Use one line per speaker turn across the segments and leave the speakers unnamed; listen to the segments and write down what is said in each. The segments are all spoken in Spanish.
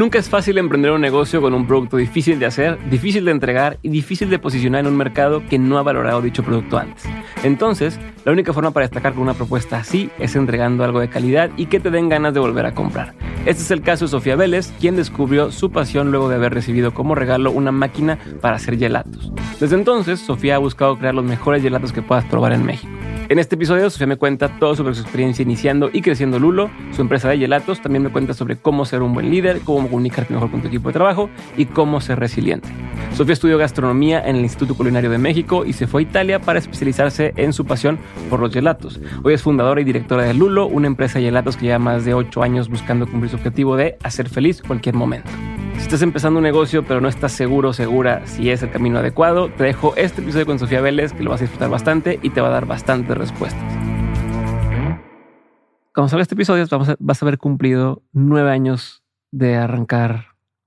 Nunca es fácil emprender un negocio con un producto difícil de hacer, difícil de entregar y difícil de posicionar en un mercado que no ha valorado dicho producto antes. Entonces, la única forma para destacar con una propuesta así es entregando algo de calidad y que te den ganas de volver a comprar. Este es el caso de Sofía Vélez, quien descubrió su pasión luego de haber recibido como regalo una máquina para hacer gelatos. Desde entonces, Sofía ha buscado crear los mejores gelatos que puedas probar en México. En este episodio, Sofía me cuenta todo sobre su experiencia iniciando y creciendo Lulo, su empresa de gelatos. También me cuenta sobre cómo ser un buen líder, cómo comunicarte mejor con tu equipo de trabajo y cómo ser resiliente. Sofía estudió gastronomía en el Instituto Culinario de México y se fue a Italia para especializarse en su pasión por los gelatos. Hoy es fundadora y directora de Lulo, una empresa de gelatos que lleva más de 8 años buscando cumplir su objetivo de hacer feliz cualquier momento. Si estás empezando un negocio pero no estás seguro o segura si es el camino adecuado, te dejo este episodio con Sofía Vélez que lo vas a disfrutar bastante y te va a dar bastantes respuestas. Cuando salga este episodio vamos a, vas a haber cumplido nueve años de arrancar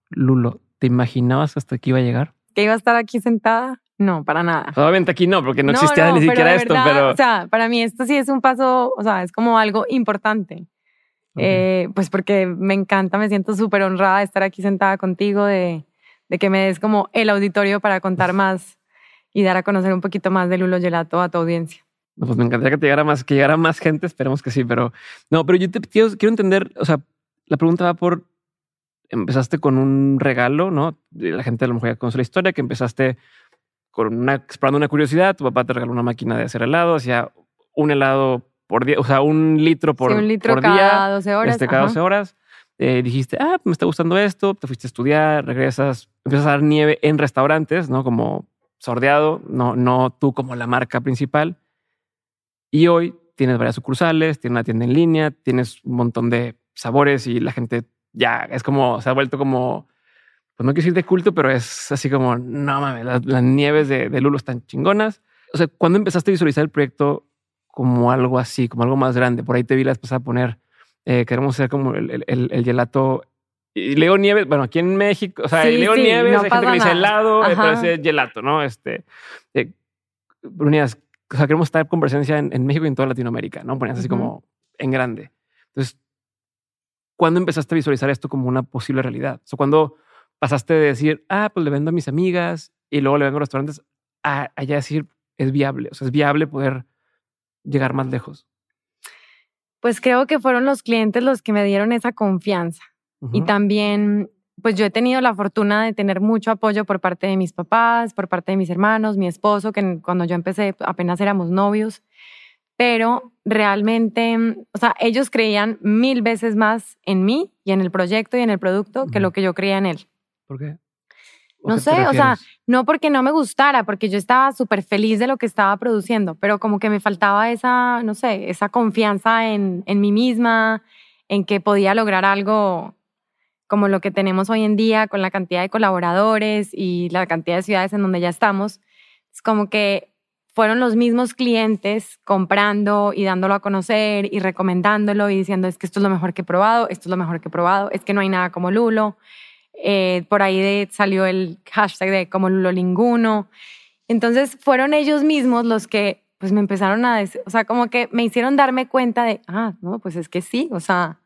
Lulo. ¿Te imaginabas hasta aquí iba a llegar?
¿Que iba a estar aquí sentada? No, para nada.
Obviamente aquí no, porque no, existía ni siquiera esto, pero...
O sea, para mí esto sí es un paso, o sea, es como algo importante. Eh, pues porque me encanta, me siento súper honrada de estar aquí sentada contigo, de, de, que me des como el auditorio para contar más y dar a conocer un poquito más de Lulo Gelato a tu audiencia.
pues me encantaría que te llegara más, que llegara más gente, esperemos que sí, pero no, pero yo te quiero, quiero entender, o sea, la pregunta va por, empezaste con un regalo, ¿no? La gente a lo mejor ya conoce la historia, que empezaste con una, explorando una curiosidad, tu papá te regaló una máquina de hacer helado, hacía un helado por día, o sea, un litro por,
un litro
por
cada
día.
12 horas.
Este, cada 12 horas. Eh, dijiste, ah, me está gustando esto, te fuiste a estudiar, regresas, empiezas a dar nieve en restaurantes, ¿no? Como sordeado, no, no tú como la marca principal. Y hoy tienes varias sucursales, tienes una tienda en línea, tienes un montón de sabores y la gente ya es como, se ha vuelto como, pues no quiero decir de culto, pero es así como, no mames, las, nieves de, de Lulo están chingonas. O sea, cuando empezaste a visualizar el proyecto, como algo así, como algo más grande. Por ahí te vi la a poner, eh, queremos ser como el, el, el, gelato. Y Leo Nieves, bueno, aquí en México, o sea, Leo Nieves, hay gente que dice helado, parece gelato, ¿no? Este, eh, unías, o sea, queremos estar con presencia en, en, México y en toda Latinoamérica, ¿no? Ponías así como en grande. Entonces, ¿cuándo empezaste a visualizar esto como una posible realidad? O sea, cuando pasaste de decir, ah, pues le vendo a mis amigas y luego le vendo a restaurantes, a allá decir, es viable, o sea, es viable poder llegar más lejos?
Pues creo que fueron los clientes los que me dieron esa confianza. Y también, pues yo he tenido la fortuna de tener mucho apoyo por parte de mis papás, por parte de mis hermanos, mi esposo, que cuando yo empecé apenas éramos novios. Pero realmente, o sea, ellos creían mil veces más en mí y en el proyecto y en el producto que lo que yo creía en él.
¿Por qué?
No sé, o sea, no porque no me gustara, porque yo estaba súper feliz de lo que estaba produciendo, pero como que me faltaba esa, no sé, esa confianza en, en mí misma, en que podía lograr algo como lo que tenemos hoy en día con la cantidad de colaboradores y la cantidad de ciudades en donde ya estamos. Es como que fueron los mismos clientes comprando y dándolo a conocer y recomendándolo y diciendo es que esto es lo mejor que he probado, esto es lo mejor que he probado, es que no hay nada como Lulo. Eh, por ahí salió el hashtag de como lo linguno. Entonces fueron ellos mismos los que pues me empezaron a decir, o sea, como que me hicieron darme cuenta de, ah, no, pues es que sí, o sea,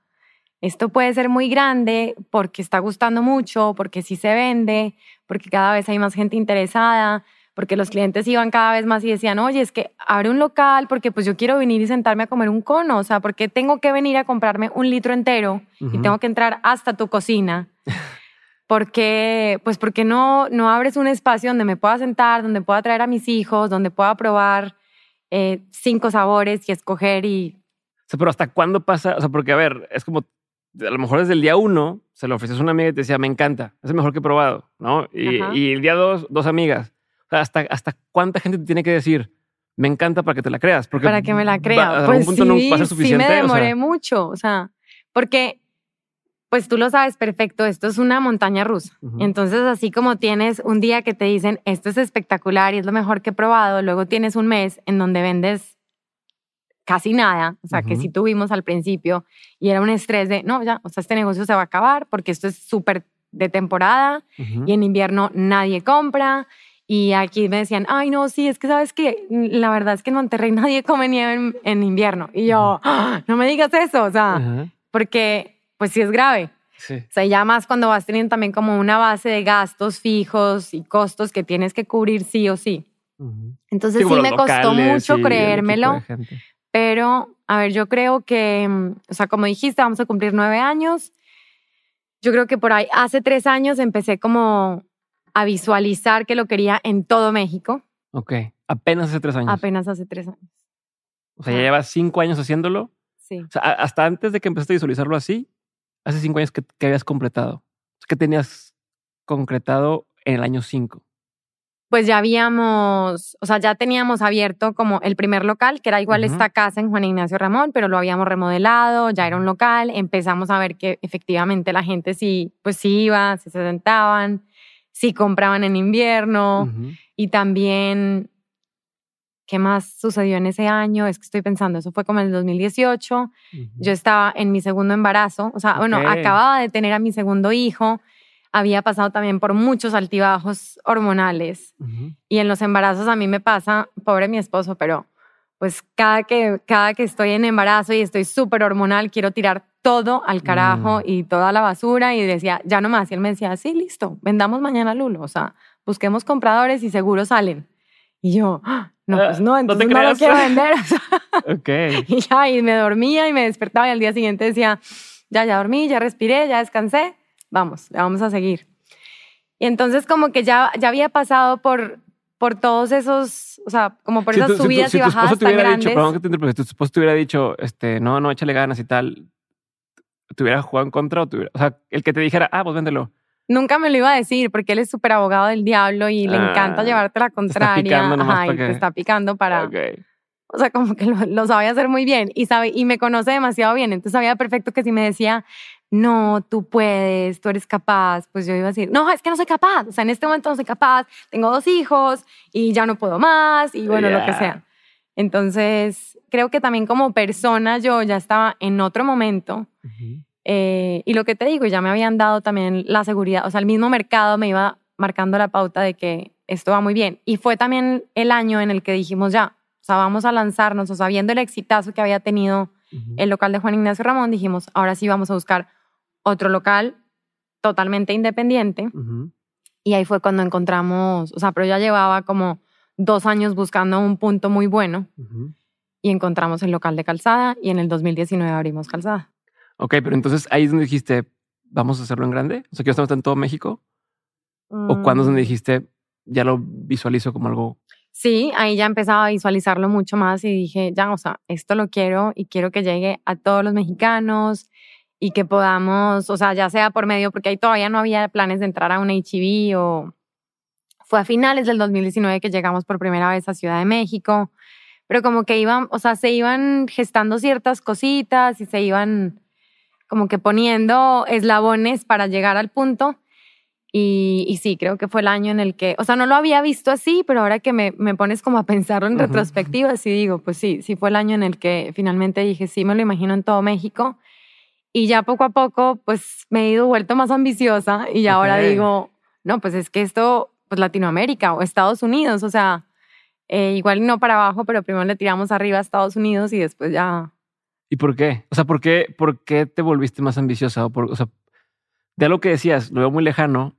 esto puede ser muy grande porque está gustando mucho, porque sí se vende, porque cada vez hay más gente interesada, porque los clientes iban cada vez más y decían, oye, es que abre un local porque pues yo quiero venir y sentarme a comer un cono, o sea, porque tengo que venir a comprarme un litro entero y tengo que entrar hasta tu cocina. porque, pues porque no, no abres un espacio donde me pueda sentar, donde pueda traer a mis hijos, donde pueda probar eh, cinco sabores y escoger y...
O sea, pero ¿hasta cuándo pasa? O sea, porque a ver, es como, a lo mejor desde el día uno se lo ofreces a una amiga y te decía, me encanta, es el mejor que he probado, ¿no? Y, y el día dos, dos amigas. O sea, ¿hasta, ¿hasta cuánta gente te tiene que decir? Me encanta para que te la creas. Porque
para que me la crea. pues punto sí, no va a ser suficiente. Sí me demoré mucho, o sea, porque pues tú lo sabes perfecto, esto es una montaña rusa. Entonces, así como tienes un día que te dicen, esto es espectacular y es lo mejor que he probado, luego tienes un mes en donde vendes casi nada, o sea, que sí tuvimos al principio, y era un estrés de, no, ya, o sea, este negocio se va a acabar porque esto es súper de temporada y en invierno nadie compra. Y aquí me decían, ay, no, sí, es que sabes que la verdad es que en Monterrey nadie come nieve en, invierno. Y yo, ¡Ah! no me digas eso, o sea, porque pues sí es grave. O sea, ya más cuando vas teniendo también como una base de gastos fijos y costos que tienes que cubrir sí o sí. Entonces sí, me costó mucho creérmelo, pero a ver, yo creo que, o sea, como dijiste, vamos a cumplir nueve años. Yo creo que por ahí, hace tres años empecé como a visualizar que lo quería en todo México.
Ok, apenas hace tres años.
Apenas hace tres años.
O sea, ya llevas cinco años haciéndolo.
Sí.
O sea, hasta antes de que empezaste a visualizarlo así, hace cinco años que, habías completado. ¿Qué tenías concretado en el año cinco?
pues ya habíamos, o sea, ya teníamos abierto como el primer local, que era igual esta casa en Juan Ignacio Ramón, pero lo habíamos remodelado, ya era un local, empezamos a ver que efectivamente la gente sí, pues sí iba, se sentaban, sí compraban en invierno y también, ¿qué más sucedió en ese año? Es que estoy pensando, eso fue como en el 2018, yo estaba en mi segundo embarazo, o sea, bueno, acababa de tener a mi segundo hijo, había pasado también por muchos altibajos hormonales y en los embarazos a mí me pasa, pobre mi esposo, pero pues cada que, cada que estoy en embarazo y estoy súper hormonal, quiero tirar todo al carajo mm. y toda la basura y decía, ya no más. Y él me decía, sí, listo, vendamos mañana Lulo, o sea, busquemos compradores y seguro salen. Y yo, ah, no, pues no, entonces no, lo quiero vender.
ok.
Y ya, y me dormía y me despertaba y al día siguiente decía, ya, ya dormí, ya respiré, ya descansé, vamos, vamos a seguir. Y entonces como que ya, ya había pasado por, por todos esos, o sea, como por esas subidas y bajadas tan grandes.
Dicho, perdón que te si tu esposo te hubiera dicho, este, no, no, échale ganas y tal, ¿te hubiera jugado en contra o, o sea, el que te dijera, ah, pues véndelo?
Nunca me lo iba a decir porque él es súper abogado del diablo y le encanta ah, llevarte la contraria. Ajá, y te está picando para... O sea, como que lo, lo, sabía hacer muy bien y, sabe, y me conoce demasiado bien. Entonces sabía perfecto que si me decía, no, tú puedes, tú eres capaz, pues yo iba a decir, no, es que no soy capaz, o sea, en este momento no soy capaz, tengo dos hijos y ya no puedo más y bueno, lo que sea. Entonces, creo que también como persona yo ya estaba en otro momento eh, y lo que te digo, ya me habían dado también la seguridad, o sea, el mismo mercado me iba marcando la pauta de que esto va muy bien. Y fue también el año en el que dijimos ya, o sea, vamos a lanzarnos, o sea, viendo el exitazo que había tenido el local de Juan Ignacio Ramón, dijimos, ahora sí vamos a buscar otro local totalmente independiente. Y ahí fue cuando encontramos, o sea, pero ya llevaba como dos años buscando un punto muy bueno y encontramos el local de calzada y en el 2019 abrimos calzada.
Ok, pero entonces ahí es donde dijiste, vamos a hacerlo en grande. O sea, que estamos en todo México. ¿O cuándo es donde mm. dijiste, ya lo visualizo como algo?
Sí, ahí ya empezaba a visualizarlo mucho más y dije, ya, o sea, esto lo quiero y quiero que llegue a todos los mexicanos y que podamos, o sea, ya sea por medio, porque ahí todavía no había planes de entrar a un HIV o fue a finales del 2019 que llegamos por primera vez a Ciudad de México, pero como que iban, o sea, se iban gestando ciertas cositas y se iban como que poniendo eslabones para llegar al punto. Y, sí, creo que fue el año en el que, o sea, no lo había visto así, pero ahora que me, me pones como a pensarlo en retrospectiva, sí digo, pues sí, sí fue el año en el que finalmente dije, sí, me lo imagino en todo México y ya poco a poco, pues me he ido vuelto más ambiciosa y ahora digo, no, pues es que esto, pues Latinoamérica o Estados Unidos, o sea, eh, igual no para abajo, pero primero le tiramos arriba a Estados Unidos y después ya.
¿Y por qué? O sea, ¿por qué, por qué te volviste más ambiciosa? O, por, o sea, de lo que decías, lo veo muy lejano,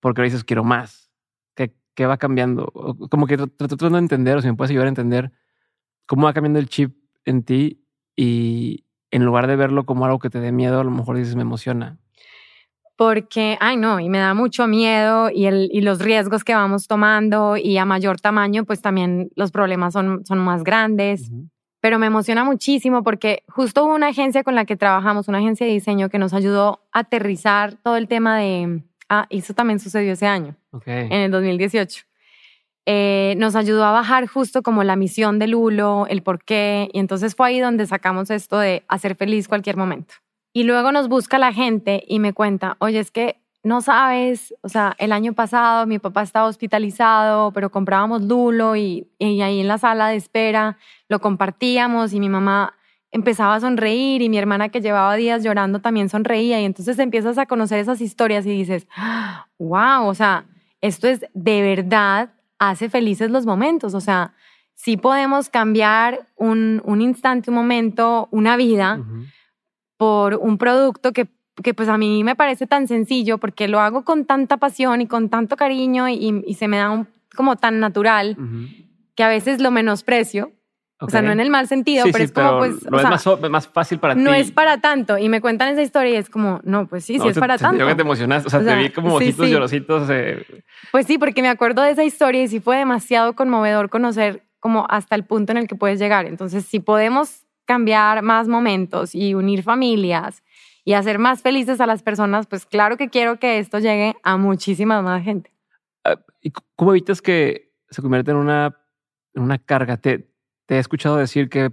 porque dices quiero más. ¿Qué, qué va cambiando? Como que tratando de entender, o si me puedes ayudar a entender cómo va cambiando el chip en ti y, en lugar de verlo como algo que te dé miedo, a lo mejor dices, me emociona.
Porque, ay no, y me da mucho miedo y, el, y los riesgos que vamos tomando y a mayor tamaño, pues también los problemas son, son más grandes. Pero me emociona muchísimo porque justo hubo una agencia con la que trabajamos, una agencia de diseño que nos ayudó a aterrizar todo el tema de... Ah, eso también sucedió ese año, en el 2018. Eh, nos ayudó a bajar justo como la misión del Lulo, el por qué, y entonces fue ahí donde sacamos esto de hacer feliz cualquier momento. Y luego nos busca la gente y me cuenta, oye, es que no sabes, o sea, el año pasado mi papá estaba hospitalizado, pero comprábamos Lulo y, y ahí en la sala de espera lo compartíamos y mi mamá empezaba a sonreír y mi hermana que llevaba días llorando también sonreía y entonces empiezas a conocer esas historias y dices, wow, o sea, esto es de verdad hace felices los momentos. O sea, sí podemos cambiar un, un instante, un momento, una vida por un producto que que pues a mí me parece tan sencillo porque lo hago con tanta pasión y con tanto cariño y, se me da un, como tan natural que a veces lo menosprecio. O sea, no en el mal sentido, pero es como pues...
No es más, fácil para
ti.
No
es para tanto. Y me cuentan esa historia y es como, no, pues sí, sí es para tanto.
Yo que te emocionaste, o sea, te vi como ojitos llorositos.
Pues sí, porque me acuerdo de esa historia y sí fue demasiado conmovedor conocer como hasta el punto en el que puedes llegar. Entonces, si podemos cambiar más momentos y unir familias y hacer más felices a las personas, pues claro que quiero que esto llegue a muchísima más gente.
Ah, ¿Y cómo evitas que se convierta en una, en una carga? Te, he escuchado decir que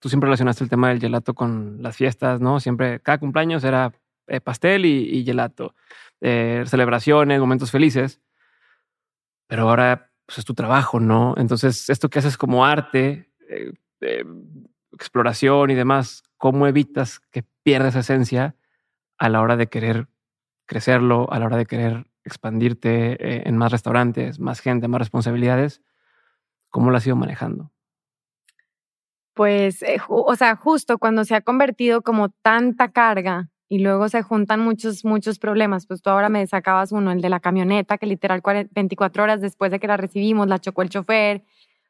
tú siempre relacionaste el tema del gelato con las fiestas, ¿no? Siempre, cada cumpleaños era eh, pastel y, gelato, eh, celebraciones, momentos felices. Pero ahora pues, es tu trabajo, ¿no? Entonces, esto que haces como arte, eh, exploración y demás, ¿cómo evitas que pierdas esencia a la hora de querer crecerlo, a la hora de querer expandirte eh, en más restaurantes, más gente, más responsabilidades? ¿Cómo lo has ido manejando?
Pues, eh, o sea, justo cuando se ha convertido como tanta carga y luego se juntan muchos, muchos problemas, pues tú ahora me sacabas uno, el de la camioneta, que literal 24 horas después de que la recibimos, la chocó el chofer,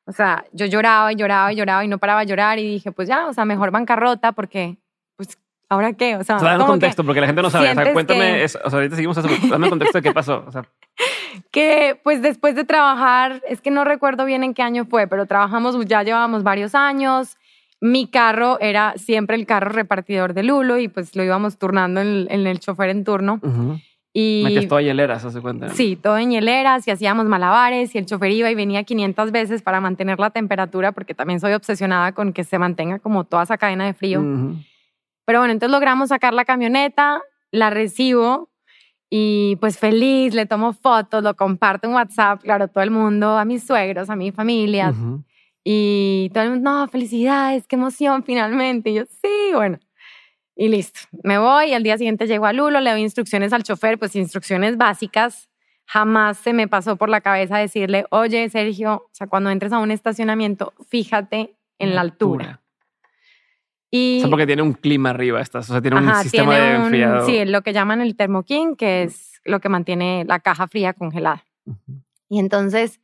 o sea, yo lloraba y lloraba y lloraba y no paraba de llorar y dije, pues ya, o sea, mejor bancarrota porque, pues, ¿ahora qué? O sea,
o sea contexto porque la gente no sabe. O sea, cuéntame, o sea, ahorita seguimos eso, dame contexto de qué pasó. O sea.
que, pues, después de trabajar, es que no recuerdo bien en qué año fue, pero trabajamos, ya llevábamos varios años. Mi carro era siempre el carro repartidor de Lulo y pues lo íbamos turnando en, el chofer en turno.
Y, Metías todo en hieleras, ¿se cuenta?
Sí, todo en hieleras y hacíamos malabares y el chofer iba y venía 500 veces para mantener la temperatura porque también soy obsesionada con que se mantenga como toda esa cadena de frío. Pero bueno, entonces logramos sacar la camioneta, la recibo y pues feliz, le tomo fotos, lo comparto en WhatsApp, claro, todo el mundo, a mis suegros, a mi familia. Y todo el mundo, no, felicidades, qué emoción finalmente. Y yo, sí, bueno. Y listo, me voy, al día siguiente llego a Lulo, le doy instrucciones al chofer, pues instrucciones básicas. Jamás se me pasó por la cabeza decirle, oye, Sergio, o sea, cuando entres a un estacionamiento, fíjate en la altura.
Y, o sea, porque tiene un clima arriba, estas, o sea, tiene un sistema de enfriado.
sí, lo que llaman el termoquín, que es lo que mantiene la caja fría congelada. Y entonces,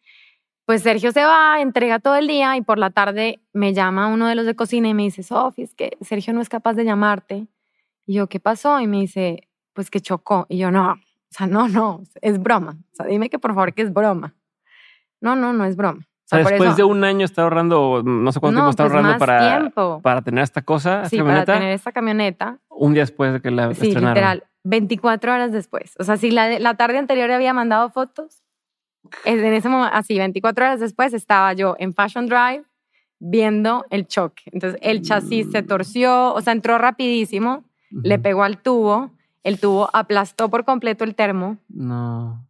pues Sergio se va, entrega todo el día y por la tarde me llama uno de los de cocina y me dice, Sofi, es que Sergio no es capaz de llamarte. Y yo, ¿qué pasó? Y me dice, pues que chocó. Y yo, no, o sea, no, no, es broma. O sea, dime que por favor que es broma. No, no, no es broma.
O sea, después de un año está ahorrando, no sé cuánto tiempo está pues ahorrando para, para tener esta cosa,
sí, para tener esta camioneta.
Un día después de que la sí, literal,
24 horas después. O sea, si la, la tarde anterior había mandado fotos, en ese momento, así, 24 horas después, estaba yo en Fashion Drive viendo el choque. Entonces, el chasis se torció, o sea, entró rapidísimo, le pegó al tubo, el tubo aplastó por completo el termo.
No.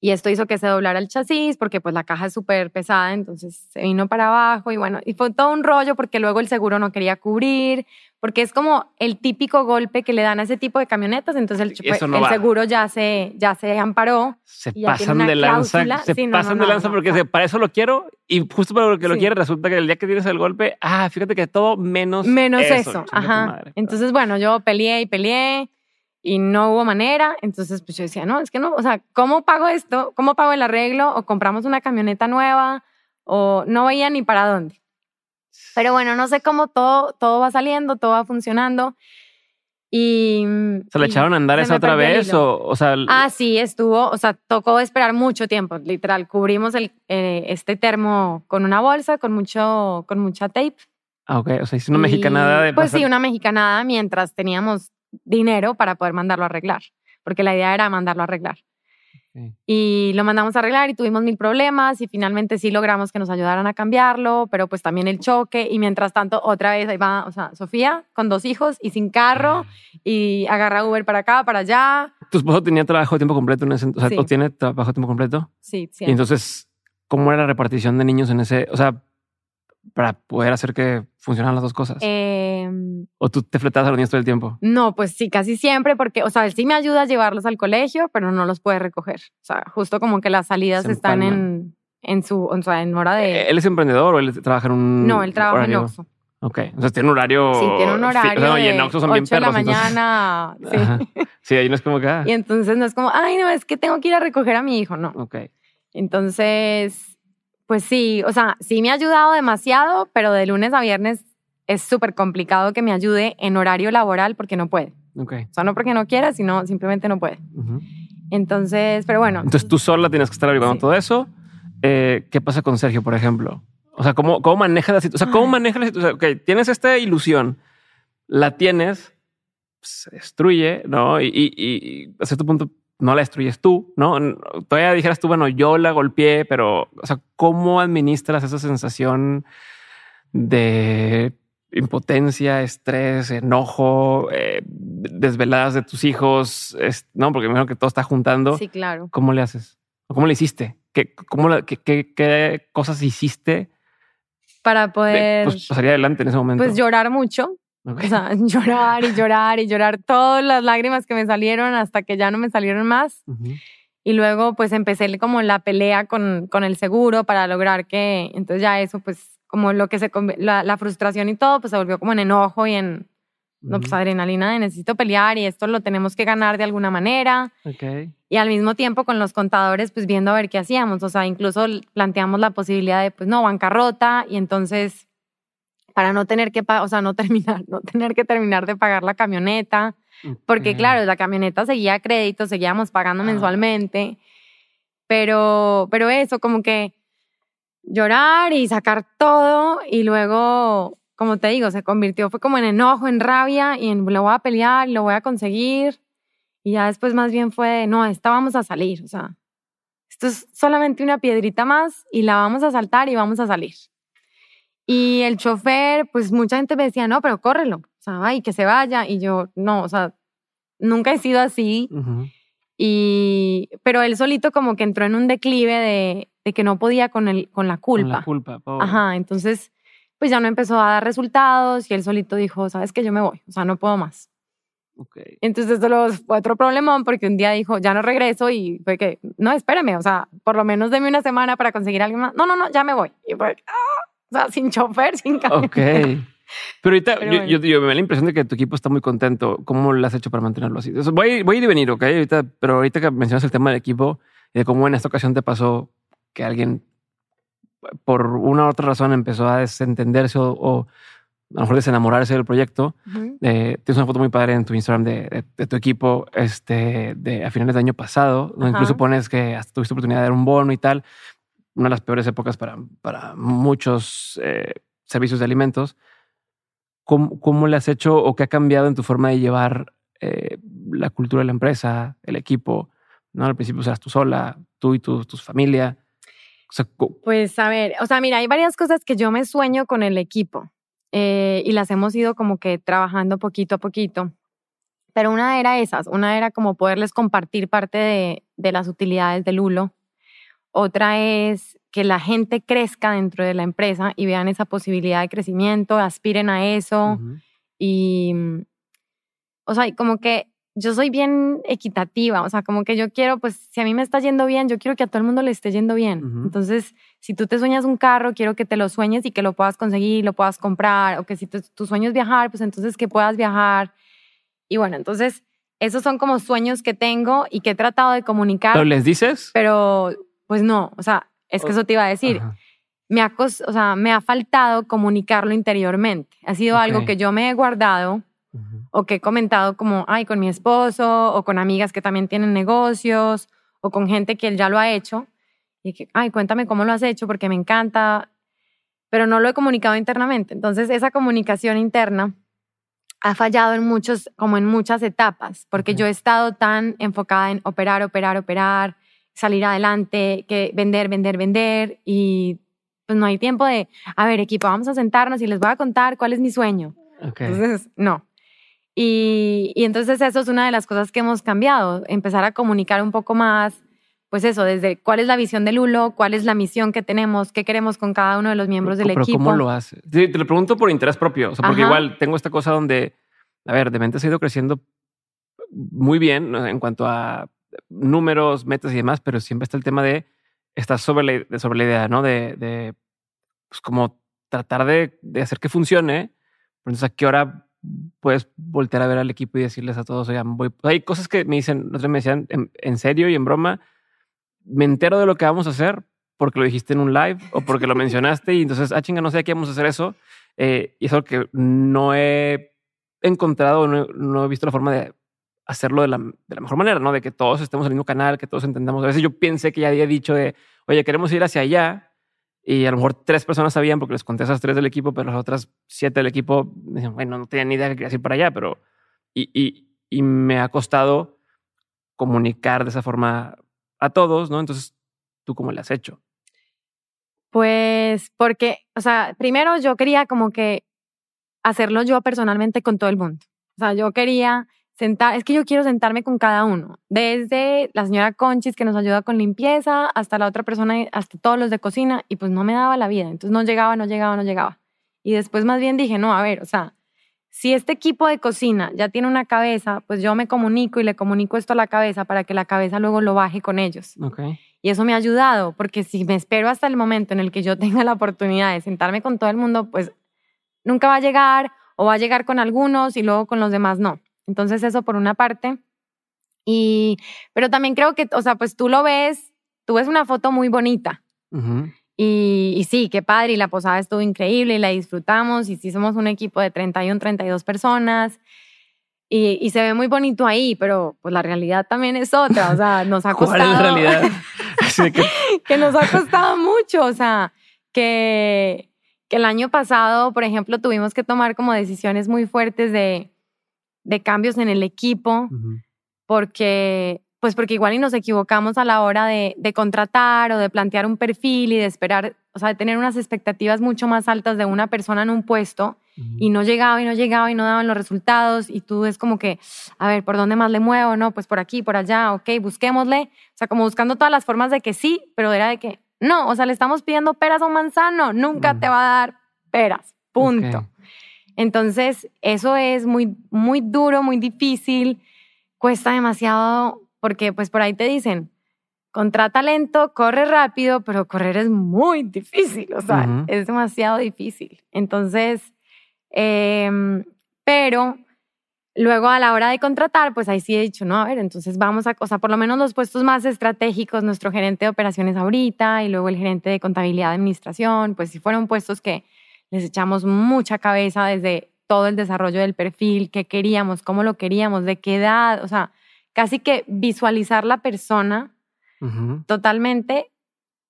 Y esto hizo que se doblara el chasis porque pues la caja es súper pesada, entonces se vino para abajo y bueno, y fue todo un rollo porque luego el seguro no quería cubrir, porque es como el típico golpe que le dan a ese tipo de camionetas, entonces el, el seguro ya se, ya se amparó.
Se pasan de lanza, se pasan de lanza porque para eso lo quiero y justo para lo que lo quiero resulta que el día que tienes el golpe, ah, fíjate que todo menos
Menos eso, ajá. Entonces bueno, yo peleé y peleé y no hubo manera. Entonces, pues yo decía, no, es que no, o sea, ¿cómo pago esto? ¿Cómo pago el arreglo? ¿O compramos una camioneta nueva? O no veía ni para dónde. Pero bueno, no sé cómo todo, todo va saliendo, todo va funcionando. Y.
¿Se le echaron a andar esa otra vez? O, o, sea,
ah, sí, estuvo. O sea, tocó esperar mucho tiempo, literal. Cubrimos el, eh, este termo con una bolsa, con, mucho, con mucha tape.
Ah, ok. O sea, hice una mexicanada de.
Pues sí, una mexicanada mientras teníamos dinero para poder mandarlo a arreglar, porque la idea era mandarlo a arreglar. Y lo mandamos a arreglar y tuvimos mil problemas y finalmente sí logramos que nos ayudaran a cambiarlo, pero pues también el choque y mientras tanto otra vez ahí va, o sea, Sofía con dos hijos y sin carro y agarra Uber para acá, para allá.
¿Tu esposo tenía trabajo de tiempo completo en ese o sea, tiene trabajo de tiempo completo?
Sí, sí.
Y entonces, ¿cómo era la repartición de niños en ese, o sea, para poder hacer que funcionaran las dos cosas?
Em,
¿O tú te fletabas a los niños todo el tiempo?
No, pues sí, casi siempre, porque, o sea, él sí me ayuda a llevarlos al colegio, pero no los puede recoger. O sea, justo como que las salidas están en, en su, o sea, en hora de...
¿Él es emprendedor o él trabaja en un...
No, él trabaja en Oxxo.
Ok, o sea, tiene un horario.
Sí, tiene un horario.
No,
de
y en Oxxo son bien
8 de la
perros. entonces-
mañana. Sí.
Sí, ahí no es como que. ah,
Y entonces no es como, ay, no, es que tengo que ir a recoger a mi hijo, no.
Ok.
Entonces, pues sí, o sea, sí me ha ayudado demasiado, pero de lunes a viernes es súper complicado que me ayude en horario laboral porque no puede.
Ok.
O sea, no porque no quiera, sino simplemente no puede. Entonces, pero bueno.
Entonces tú sola tienes que estar averiguando
Sí.
todo eso. Eh, ¿Qué pasa con Sergio, por ejemplo? O sea, ¿cómo, cómo manejas la situación? O sea, ¿cómo
Ay.
manejas la situación? Ok, tienes esta ilusión, la tienes, se destruye, ¿no? Y, y, y a cierto punto no la destruyes tú, ¿no? Todavía dijeras tú, bueno, yo la golpeé, pero, o sea, ¿cómo administras esa sensación de impotencia, estrés, enojo, eh, desveladas de tus hijos, es- ¿no? Porque me imagino que todo está juntando.
Sí, claro.
¿Cómo le haces? ¿O ¿Cómo le hiciste? ¿Qué, cómo la- qué, qué- qué cosas hiciste?
Para
de,
poder,
pues, pasaría adelante en ese momento.
pues llorar mucho.
Ok.
O sea, llorar y llorar y llorar todas las lágrimas que me salieron hasta que ya no me salieron más.
Ujú.
Y luego pues empecé como la pelea con, con el seguro para lograr que, entonces ya eso pues como lo que se, la, la frustración y todo pues se volvió como en enojo y en, no, pues adrenalina de necesito pelear y esto lo tenemos que ganar de alguna manera.
Ok.
Y al mismo tiempo con los contadores pues viendo a ver qué hacíamos. O sea, incluso planteamos la posibilidad de pues no, bancarrota y entonces para no tener que, o sea, no terminar, no tener que terminar de pagar la camioneta. Porque claro, la camioneta seguía a crédito, seguíamos pagando
Ah.
mensualmente. Pero, pero eso, como que llorar y sacar todo y luego, como te digo, se convirtió, fue como en enojo, en rabia y en lo voy a pelear, lo voy a conseguir. Y ya después más bien fue, no, esta vamos a salir, o sea, esto es solamente una piedrita más y la vamos a saltar y vamos a salir. Y el chofer, pues mucha gente me decía, no, pero córrelo, o sea, ay, que se vaya. Y yo, no, o sea, nunca he sido así. Y, pero él solito como que entró en un declive de, de que no podía con, el, con la
Con
culpa.
la culpa. pobre.
Ajá, entonces, pues ya no empezó a dar resultados y él solito dijo, sabes que yo me voy, o sea, no puedo más.
Ok.
Entonces esto fue otro problemón porque un día dijo, ya no regreso y fue que, no, espérame, o sea, por lo menos deme una semana para conseguir a alguien más. No, no, no, ya me voy. Y fue, ah, o sea, sin chofer, sin camión.
Ok. Pero ahorita
Pero
yo,
bueno.
yo, yo me da la impresión de que tu equipo está muy contento. ¿Cómo lo has hecho para mantenerlo así? Sea, voy, voy a ir y venir, ¿ok? Ahorita, pero ahorita que mencionas el tema del equipo y de cómo en esta ocasión te pasó que alguien por una u otra razón empezó a desentenderse o, o a lo mejor desenamorarse del proyecto.
Ujú.
Eh, tienes una foto muy padre en tu Instagram de, de- de tu equipo este, de, a finales del año pasado. donde
Ajá.
Incluso pones que hasta tuviste oportunidad de dar un bono y tal. Una de las peores épocas para, para muchos eh, servicios de alimentos. ¿Cómo, ¿Cómo le has hecho o qué ha cambiado en tu forma de llevar eh, la cultura de la empresa, el equipo? ¿no? Al principio eras tú sola, tú y tu, tu familia. O sea,
Pues a ver, o sea, mira, hay varias cosas que yo me sueño con el equipo eh, y las hemos ido como que trabajando poquito a poquito. Pero una era esas, una era como poderles compartir parte de, de las utilidades del Lulo. Otra es que la gente crezca dentro de la empresa y vean esa posibilidad de crecimiento, aspiren a eso. Y, mm, o sea, como que yo soy bien equitativa, o sea, como que yo quiero, pues, si a mí me está yendo bien, yo quiero que a todo el mundo le esté yendo bien. Entonces, si tú te sueñas un carro, quiero que te lo sueñes y que lo puedas conseguir, lo puedas comprar, o que si tu, tu sueño es viajar, pues entonces que puedas viajar. Y bueno, entonces, esos son como sueños que tengo y que he tratado de comunicar,
¿Pero les dices?
pero pues no, o sea, es que eso te iba a decir
Ajá.
me ha, o sea, me ha faltado comunicarlo interiormente. Ha sido algo que yo me he guardado o que he comentado como, ay, con mi esposo o con amigas que también tienen negocios o con gente que él ya lo ha hecho. Y que, ay, cuéntame cómo lo has hecho porque me encanta, pero no lo he comunicado internamente. Entonces, esa comunicación interna ha fallado en muchos, como en muchas etapas, porque yo he estado tan enfocada en operar, operar, operar, salir adelante, que vender, vender, vender y pues no hay tiempo de, a ver, equipo, vamos a sentarnos y les voy a contar cuál es mi sueño.
Ok.
Entonces, no. Y, y entonces eso es una de las cosas que hemos cambiado, empezar a comunicar un poco más, pues eso, desde cuál es la visión del Lulo, cuál es la misión que tenemos, qué queremos con cada uno de los miembros del
Pero
equipo.
¿cómo lo haces? Sí, te lo pregunto por interés propio. O sea, porque
Ajá.
igual tengo esta cosa donde, a ver, de mente ha ido creciendo muy bien en cuanto a números, metas y demás, pero siempre está el tema de estar sobre la, de- sobre la idea, ¿no? De, de pues como tratar de, hacer que funcione. Entonces, ¿a qué hora puedes voltear a ver al equipo y decirles a todos, oigan, voy. Hay cosas que me dicen, otros me decían en, serio y en broma, me entero de lo que vamos a hacer porque lo dijiste en un live o porque lo mencionaste y entonces, ah, chinga, no sé qué vamos a hacer eso. Eh, y eso que no he encontrado, no, no, he visto la forma de hacerlo de la, de la, mejor manera, ¿no? De que todos estemos en el mismo canal, que todos entendamos. A veces yo pensé que ya había dicho de, oye, queremos ir hacia allá, y a lo mejor tres personas sabían porque les conté a esas tres del equipo, pero las otras siete del equipo bueno, no tenía ni idea que quería ir para allá, pero... Y, y, y, me ha costado comunicar de esa forma a todos, ¿no? Entonces, ¿tú cómo le has hecho?
Pues porque, o sea, primero yo quería como que hacerlo yo personalmente con todo el mundo. O sea, yo quería es que yo quiero sentarme con cada uno, desde la señora Conchis que nos ayuda con limpieza, hasta la otra persona, hasta todos los de cocina, y pues no me daba la vida, entonces no llegaba, no llegaba, no llegaba. Y después más bien dije, no, a ver, o sea, si este equipo de cocina ya tiene una cabeza, pues yo me comunico y le comunico esto a la cabeza para que la cabeza luego lo baje con ellos.
Okay.
Y eso me ha ayudado, porque si me espero hasta el momento en el que yo tenga la oportunidad de sentarme con todo el mundo, pues nunca va a llegar o va a llegar con algunos y luego con los demás no. Entonces eso por una parte. Y, pero también creo que, o sea, pues tú lo ves, tú ves una foto muy bonita. y, y, sí, qué padre, y la posada estuvo increíble y la disfrutamos, y sí somos un equipo de 31, 32 personas, y, y se ve muy bonito ahí, pero pues la realidad también es otra, o sea, nos ha costado...
¿Cuál es la realidad?
que... que nos ha costado mucho, o sea, que, que el año pasado, por ejemplo, tuvimos que tomar como decisiones muy fuertes de de cambios en el equipo, porque, pues porque igual y nos equivocamos a la hora de, contratar o de plantear un perfil y de esperar, o sea, de tener unas expectativas mucho más altas de una persona en un puesto y no llegaba y no llegaba y no daban los resultados y tú es como que, a ver, ¿por dónde más le muevo? No, pues por aquí, por allá, ok, busquémosle. O sea, como buscando todas las formas de que sí, pero era de que no, o sea, le estamos pidiendo peras a un manzano, nunca te va a dar peras, punto. Entonces, eso es muy, muy duro, muy difícil, cuesta demasiado porque pues por ahí te dicen, contrata lento, corre rápido, pero correr es muy difícil, o sea, es demasiado difícil. Entonces, em, pero luego a la hora de contratar, pues ahí sí he dicho, no, a ver, entonces vamos a, o sea, por lo menos los puestos más estratégicos, nuestro gerente de operaciones ahorita y luego el gerente de contabilidad de administración, pues si fueron puestos que les echamos mucha cabeza desde todo el desarrollo del perfil, qué queríamos, cómo lo queríamos, de qué edad, o sea, casi que visualizar la persona totalmente,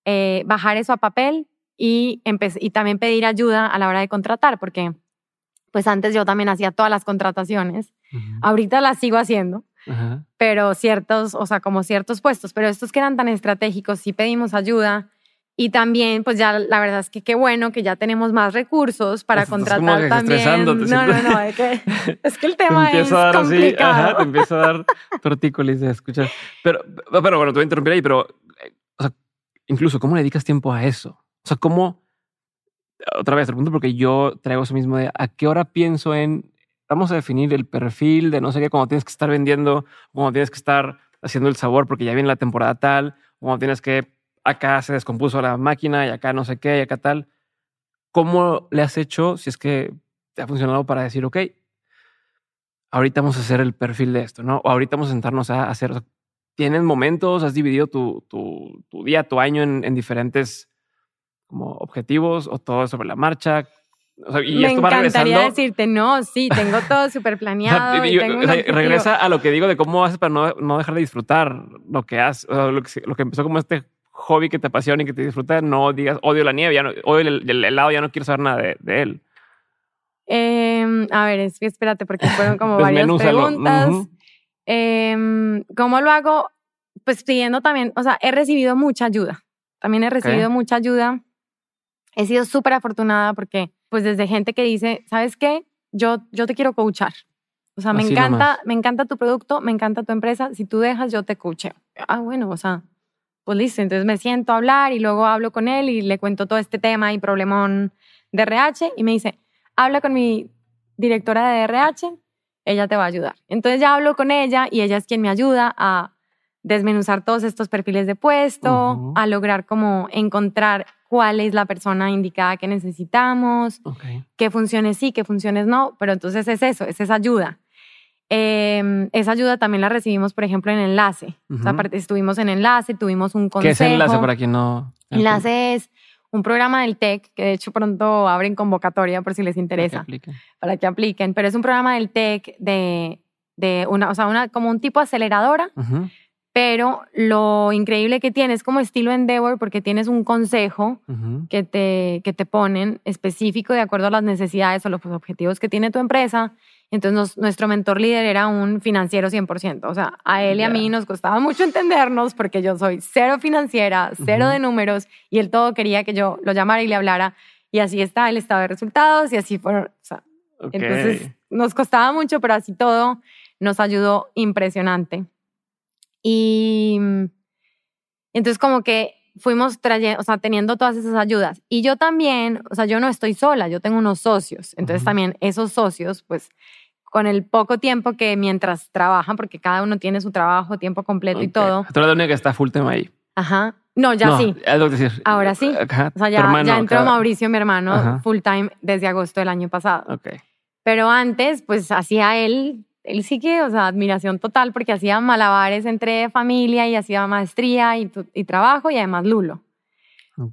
eh, bajar eso a papel y, y también pedir ayuda a la hora de contratar, porque pues antes yo también hacía todas las contrataciones, ahorita las sigo haciendo, pero ciertos, o sea, como ciertos puestos, pero estos que eran tan estratégicos, sí pedimos ayuda y también, pues ya la verdad es que qué bueno que ya tenemos más recursos para contratar también. No, no, no, es que, es que el tema es a dar complicado.
Así, ajá, te empiezo a dar tortícolis de escuchar. Pero, pero bueno, te voy a interrumpir ahí, pero o sea, incluso, ¿cómo le dedicas tiempo a eso? O sea, ¿cómo? Otra vez, el punto porque yo traigo eso mismo de a qué hora pienso en, vamos a definir el perfil de no sé qué, cuando tienes que estar vendiendo, cuando tienes que estar haciendo el sabor porque ya viene la temporada tal, cuando tienes que acá se descompuso la máquina y acá no sé qué y acá tal. ¿Cómo le has hecho si es que te ha funcionado para decir, ok, ahorita vamos a hacer el perfil de esto, ¿no? O ahorita vamos a sentarnos a hacer... ¿Tienes momentos? ¿Has dividido tu, tu, tu día, tu año en, en, diferentes como objetivos o todo sobre la marcha?
O sea, y Me esto encantaría decirte, no, sí, tengo todo súper planeado. y tengo
regresa a lo que digo de cómo haces para no, no dejar de disfrutar lo que haces, lo que, lo que empezó como este hobby que te apasiona y que te disfruta, no digas odio la nieve, ya no, odio el, helado, ya no quiero saber nada de, él.
Em, a ver, espérate, porque fueron como varias preguntas. Em, ¿Cómo lo hago? Pues pidiendo también, o sea, he recibido mucha ayuda. También he recibido mucha ayuda. He sido súper afortunada porque, pues, desde gente que dice, ¿sabes qué? Yo, yo te quiero coachar. O sea, me encanta, me encanta tu producto, me encanta tu empresa. Si tú dejas, yo te coacheo. Ah, bueno, o sea, pues listo, entonces me siento a hablar y luego hablo con él y le cuento todo este tema y problemón de RH y me dice, habla con mi directora de RH, ella te va a ayudar. Entonces ya hablo con ella y ella es quien me ayuda a desmenuzar todos estos perfiles de puesto, a lograr como encontrar cuál es la persona indicada que necesitamos, qué funciones sí, qué funciones no, pero entonces es eso, es esa ayuda. Em, esa ayuda también la recibimos, por ejemplo, en Enlace. estuvimos en Enlace, tuvimos un consejo.
¿Qué es Enlace para quien no?
Enlace es un programa del TEC, que de hecho pronto abren convocatoria por si les interesa. Para que apliquen. Para que apliquen. Pero es un programa del TEC de, de una, o sea, una, como un tipo aceleradora, pero lo increíble que tiene es como estilo Endeavor porque tienes un consejo que, te, que te ponen específico de acuerdo a las necesidades o los objetivos que tiene tu empresa. Entonces nuestro mentor líder era un financiero 100%. O sea, a él y a mí nos costaba mucho entendernos porque yo soy cero financiera, cero de números y él todo quería que yo lo llamara y le hablara. Y así está el estado de resultados y así fueron. O sea, Entonces nos costaba mucho, pero así todo nos ayudó impresionante. Y entonces como que fuimos trayendo, o sea, teniendo todas esas ayudas. Y yo también, o sea, yo no estoy sola, yo tengo unos socios. Entonces también esos socios, pues con el poco tiempo que mientras trabajan, porque cada uno tiene su trabajo, tiempo completo y todo.
Tú eres la única que está full time ahí.
Ajá. No, ya sí.
decir,
Ahora sí. o sea, ya, ya entró Mauricio, mi hermano, full time desde agosto del año pasado.
Okay.
Pero antes, pues hacía él él sí que, o sea, admiración total porque hacía malabares entre familia y hacía maestría y, trabajo y además Lulo.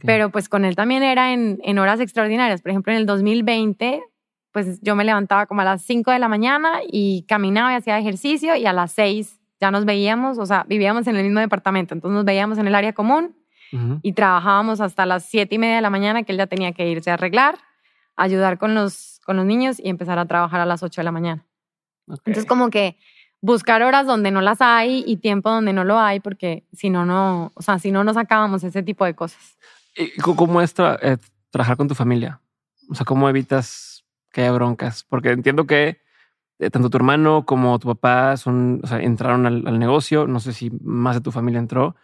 Pero pues con él también era en, en, horas extraordinarias. Por ejemplo, en el 2020, pues yo me levantaba como a las 5 de la mañana y caminaba y hacía ejercicio y a las 6 ya nos veíamos, o sea, vivíamos en el mismo departamento, entonces nos veíamos en el área común y trabajábamos hasta las 7 y media de la mañana que él ya tenía que irse a arreglar, ayudar con los, con los niños y empezar a trabajar a las 8 de la mañana. Entonces, como que buscar horas donde no las hay y tiempo donde no lo hay, porque si no, no, o sea, si no nos acabamos ese tipo de cosas.
¿Y ¿Cómo es eh, trabajar con tu familia? O sea, ¿cómo evitas que haya broncas? Porque entiendo que eh, tanto tu hermano como tu papá son, o sea, entraron al, negocio. No sé si más de tu familia entró,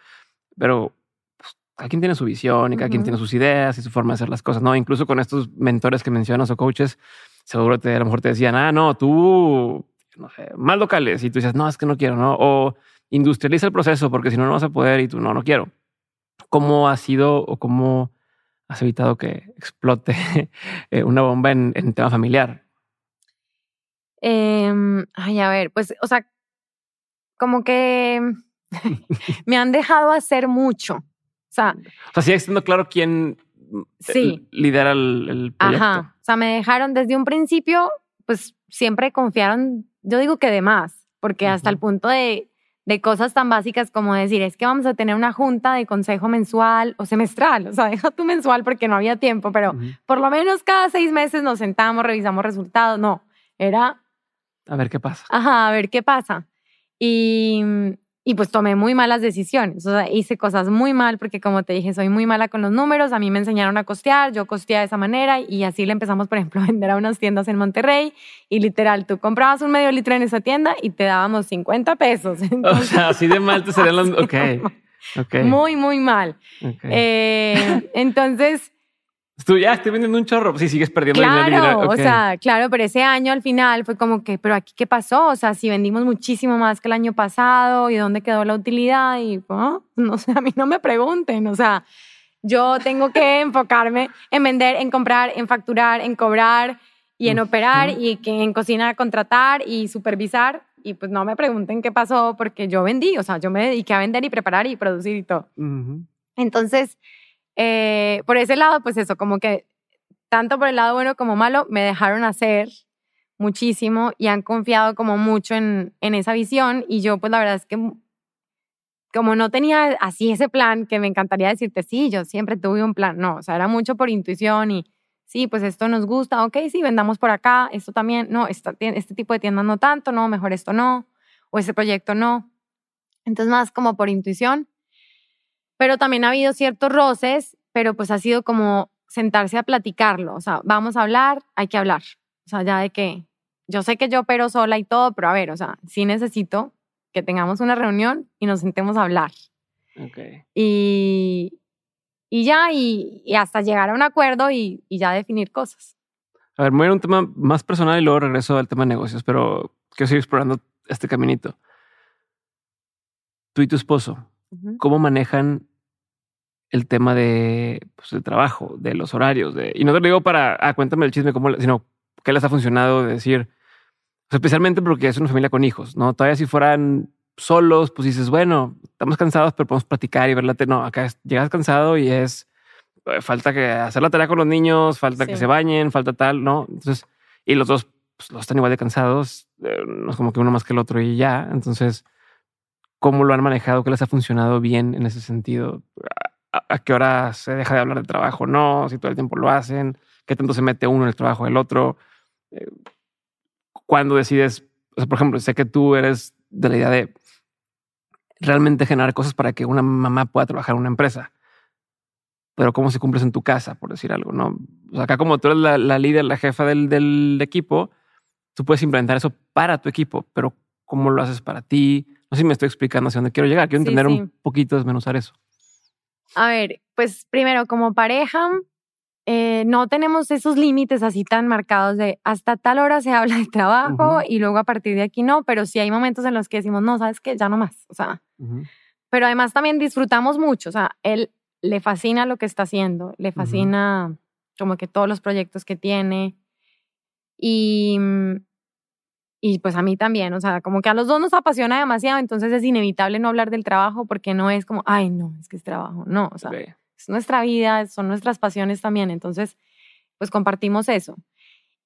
pero pues, cada quien tiene su visión y cada quien tiene sus ideas y su forma de hacer las cosas, ¿no? Incluso con estos mentores que mencionas o coaches, seguro te, a lo mejor te decían, ah, no, tú no sé, más locales y tú dices, no, es que no quiero, ¿no? O industrializa el proceso porque si no, no vas a poder y tú no, no quiero. ¿Cómo ha sido o cómo has evitado que explote eh, una bomba en, en tema familiar?
Em, ay, a ver, pues, o sea, como que me han dejado hacer mucho. O sea,
o sea, sigue siendo claro quién eh, sí. lidera el, el proyecto. Ajá.
O sea, me dejaron desde un principio, pues siempre confiaron yo digo que de más, porque hasta el punto de, de cosas tan básicas como decir, es que vamos a tener una junta de consejo mensual o semestral, o sea, deja tu mensual porque no había tiempo, pero por lo menos cada seis meses nos sentamos, revisamos resultados, no, era...
A ver qué pasa.
Ajá, a ver qué pasa. Y, y pues tomé muy malas decisiones, o sea, hice cosas muy mal porque como te dije, soy muy mala con los números, a mí me enseñaron a costear, yo costeé de esa manera y así le empezamos, por ejemplo, a vender a unas tiendas en Monterrey y literal, tú comprabas un medio litro en esa tienda y te dábamos 50 pesos.
o sea, así de mal te serían los... Ok. okay.
Muy, muy mal. Eh, entonces
Tú ya estoy vendiendo un chorro, si sigues perdiendo
claro,
dinero.
O sea, claro, pero ese año al final fue como que, pero aquí qué pasó? O sea, si vendimos muchísimo más que el año pasado y dónde quedó la utilidad y no sé, a mí no me pregunten, o sea, yo tengo que enfocarme en vender, en comprar, en facturar, en cobrar y en operar y que en cocinar, contratar y supervisar y pues no me pregunten qué pasó porque yo vendí, o sea, yo me dediqué a vender y preparar y producir y todo. Entonces, eh, por ese lado, pues eso, como que tanto por el lado bueno como malo, me dejaron hacer muchísimo y han confiado como mucho en, en esa visión y yo pues la verdad es que como no tenía así ese plan, que me encantaría decirte, sí, yo siempre tuve un plan, no, o sea, era mucho por intuición y sí, pues esto nos gusta, ok, sí, vendamos por acá, esto también, no, este tipo de tiendas no tanto, no, mejor esto no, o ese proyecto no. Entonces, más como por intuición pero también ha habido ciertos roces, pero pues ha sido como sentarse a platicarlo, o sea, vamos a hablar, hay que hablar, o sea, ya de que yo sé que yo opero sola y todo, pero a ver, o sea, sí necesito que tengamos una reunión y nos sentemos a hablar.
Okay.
Y, y ya, y, hasta llegar a un acuerdo y, y, ya definir cosas.
A ver, voy a ir a un tema más personal y luego regreso al tema de negocios, pero quiero seguir explorando este caminito. tú y tu esposo, ¿cómo manejan el tema de pues, el trabajo, de los horarios? De, y no te lo digo para, ah, cuéntame el chisme, cómo, sino qué les ha funcionado de decir, especialmente porque es una familia con hijos, ¿no? Todavía si fueran solos, pues dices, bueno, estamos cansados, pero podemos platicar y ver la. No, acá llegas cansado y es eh, falta que hacer la tarea con los niños, falta que se bañen, falta tal, ¿no? Entonces, y los dos pues, los están igual de cansados, eh, no es como que uno más que el otro y ya. Entonces, ¿cómo lo han manejado? ¿Qué les ha funcionado bien en ese sentido? ¿A, qué hora se deja de hablar de trabajo? No, si todo el tiempo lo hacen, qué tanto se mete uno en el trabajo del otro. Eh, cuando decides, o sea, por ejemplo, sé que tú eres de la idea de realmente generar cosas para que una mamá pueda trabajar en una empresa. Pero cómo se cumples en tu casa, por decir algo, ¿no? O sea, acá como tú eres la, líder, la jefa del, del, equipo, tú puedes implementar eso para tu equipo, pero ¿cómo lo haces para ti? No sé si me estoy explicando hacia dónde quiero llegar. Quiero entender un poquito, desmenuzar eso.
A ver, pues primero, como pareja, eh, no tenemos esos límites así tan marcados de hasta tal hora se habla de trabajo y luego a partir de aquí no, pero sí hay momentos en los que decimos, no, sabes que ya no más, o sea, pero además también disfrutamos mucho, o sea, él le fascina lo que está haciendo, le fascina como que todos los proyectos que tiene y, y pues a mí también, o sea, como que a los dos nos apasiona demasiado, entonces es inevitable no hablar del trabajo porque no es como, ay, no, es que es trabajo, no, o sea es nuestra vida, son nuestras pasiones también, entonces, pues compartimos eso.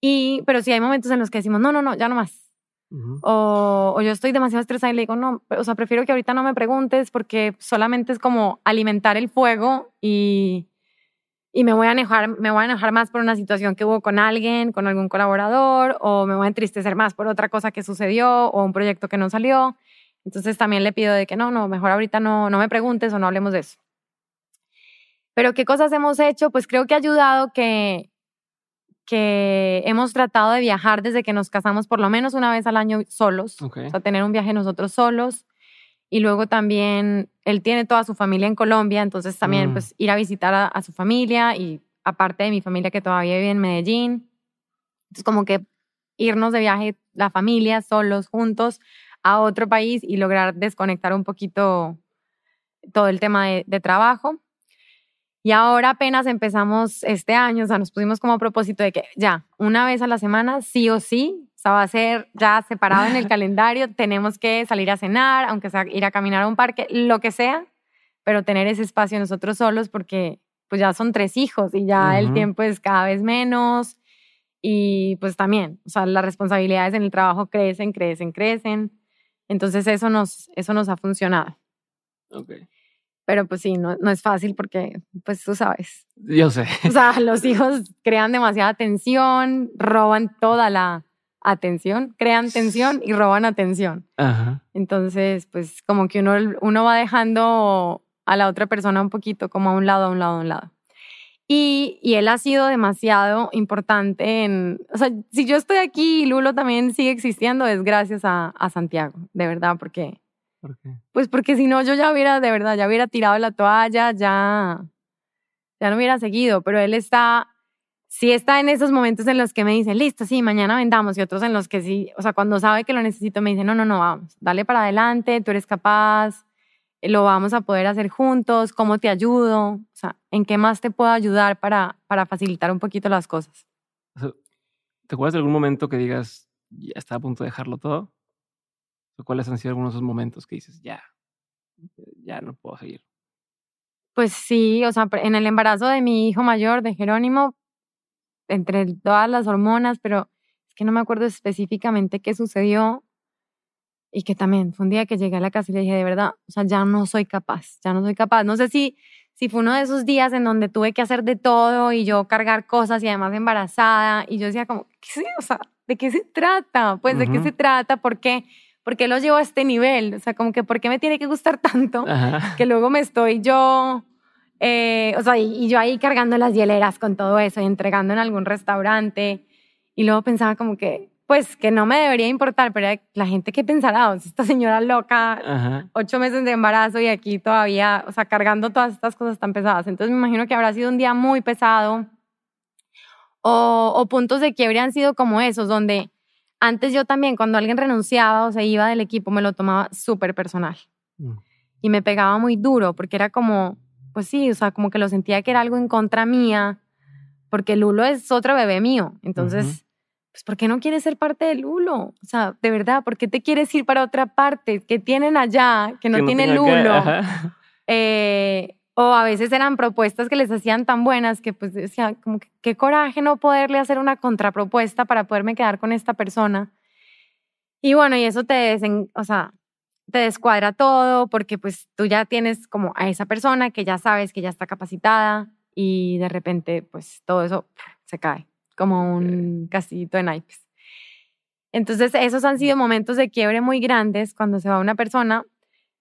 Y, pero sí hay momentos en los que decimos, no, no, no, ya no más. o, o, yo estoy demasiado estresada y le digo, no, o sea, prefiero que ahorita no me preguntes porque solamente es como alimentar el fuego y, y me voy a enojar, me voy a enojar más por una situación que hubo con alguien, con algún colaborador, o me voy a entristecer más por otra cosa que sucedió o un proyecto que no salió. Entonces también le pido de que no, no, mejor ahorita no, no me preguntes o no hablemos de eso. Pero ¿qué cosas hemos hecho? Pues creo que ha ayudado que, que hemos tratado de viajar desde que nos casamos por lo menos una vez al año solos, o sea, tener un viaje nosotros solos. Y luego también él tiene toda su familia en Colombia, entonces también mm. pues ir a visitar a, a, su familia y aparte de mi familia que todavía vive en Medellín. Entonces como que irnos de viaje la familia solos, juntos, a otro país y lograr desconectar un poquito todo el tema de, de trabajo. Y ahora apenas empezamos este año, o sea, nos pusimos como propósito de que ya, una vez a la semana, sí o sí, sea, va a ser ya separado en el calendario, tenemos que salir a cenar, aunque sea ir a caminar a un parque, lo que sea, pero tener ese espacio nosotros solos porque pues ya son tres hijos y ya el tiempo es cada vez menos y pues también, o sea, las responsabilidades en el trabajo crecen, crecen, crecen. Entonces eso nos, eso nos ha funcionado.
Okay.
Pero pues sí, no, no es fácil porque, pues tú sabes.
Yo sé.
O sea, los hijos crean demasiada tensión, roban toda la atención, crean tensión y roban atención.
Ajá.
Entonces, pues como que uno, uno va dejando a la otra persona un poquito como a un lado, a un lado, a un lado. Y, y, él ha sido demasiado importante en, o sea, si yo estoy aquí y Lulo también sigue existiendo, es gracias a, a Santiago, de verdad, porque pues porque si no, yo ya hubiera, de verdad, ya hubiera tirado la toalla, ya, ya no hubiera seguido, pero él está, sí está en esos momentos en los que me dice, listo, sí, mañana vendamos, y otros en los que sí, o sea, cuando sabe que lo necesito, me dice, no, no, no, vamos, dale para adelante, tú eres capaz, lo vamos a poder hacer juntos, ¿cómo te ayudo? O sea, ¿en qué más te puedo ayudar para, para facilitar un poquito las cosas?
¿Te acuerdas de algún momento que digas, ya está a punto de dejarlo todo? ¿Cuáles han sido algunos de esos momentos que dices, ya, ya no puedo seguir?
Pues sí, o sea, en el embarazo de mi hijo mayor, de Jerónimo, entre todas las hormonas, pero es que no me acuerdo específicamente qué sucedió y que también fue un día que llegué a la casa y le dije, de verdad, o sea, ya no soy capaz, ya no soy capaz. No sé si, si fue uno de esos días en donde tuve que hacer de todo y yo cargar cosas y además embarazada y yo decía como, ¿qué, o sea, ¿de qué se trata? Pues, ¿de qué se trata? ¿Por qué? ¿por qué lo llevo a este nivel? O sea, como que, ¿por qué me tiene que gustar tanto? Que luego me estoy yo, eh, o sea, y, yo ahí cargando las hieleras con todo eso y entregando en algún restaurante. Y luego pensaba como que, pues, que no me debería importar, pero la gente que pensará, o sea, esta señora loca, ocho meses de embarazo y aquí todavía, o sea, cargando todas estas cosas tan pesadas. Entonces me imagino que habrá sido un día muy pesado. O, o puntos de quiebre han sido como esos, donde antes yo también, cuando alguien renunciaba o se iba del equipo, me lo tomaba súper personal. Mm. y me pegaba muy duro porque era como, pues sí, o sea, como que lo sentía que era algo en contra mía, porque Lulo es otro bebé mío. Entonces, pues, ¿por qué no quieres ser parte de Lulo? O sea, de verdad, ¿por qué te quieres ir para otra parte? que tienen allá que no, tiene Lulo? Eh, o a veces eran propuestas que les hacían tan buenas que pues decía, como que qué coraje no poderle hacer una contrapropuesta para poderme quedar con esta persona. Y bueno, y eso te, o sea, te descuadra todo porque pues tú ya tienes como a esa persona que ya sabes que ya está capacitada y de repente pues todo eso se cae como un castillito de naipes. Entonces esos han sido momentos de quiebre muy grandes cuando se va una persona,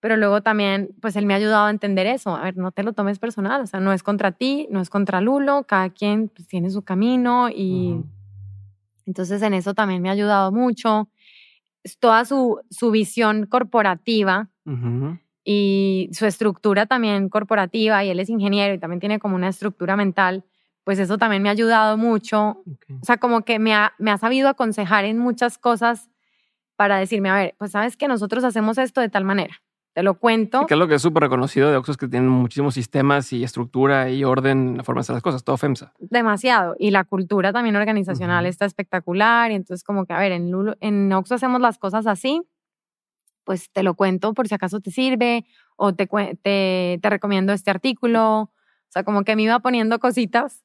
pero luego también pues él me ha ayudado a entender eso, a ver, no te lo tomes personal, o sea, no es contra ti, no es contra Lulo, cada quien pues, tiene su camino y entonces en eso también me ha ayudado mucho toda su, su visión corporativa y su estructura también corporativa, y él es ingeniero y también tiene como una estructura mental, pues eso también me ha ayudado mucho. O sea, como que me ha, me ha sabido aconsejar en muchas cosas para decirme, a ver, pues sabes que nosotros hacemos esto de tal manera. Te lo cuento.
que es lo que es súper reconocido de Oxos que tienen muchísimos sistemas y estructura y orden en la forma de hacer las cosas, todo FEMSA.
Demasiado. Y la cultura también organizacional está espectacular. Y entonces, como que, a ver, en, en Oxo hacemos las cosas así, pues te lo cuento por si acaso te sirve o te, te, te recomiendo este artículo. O sea, como que me iba poniendo cositas,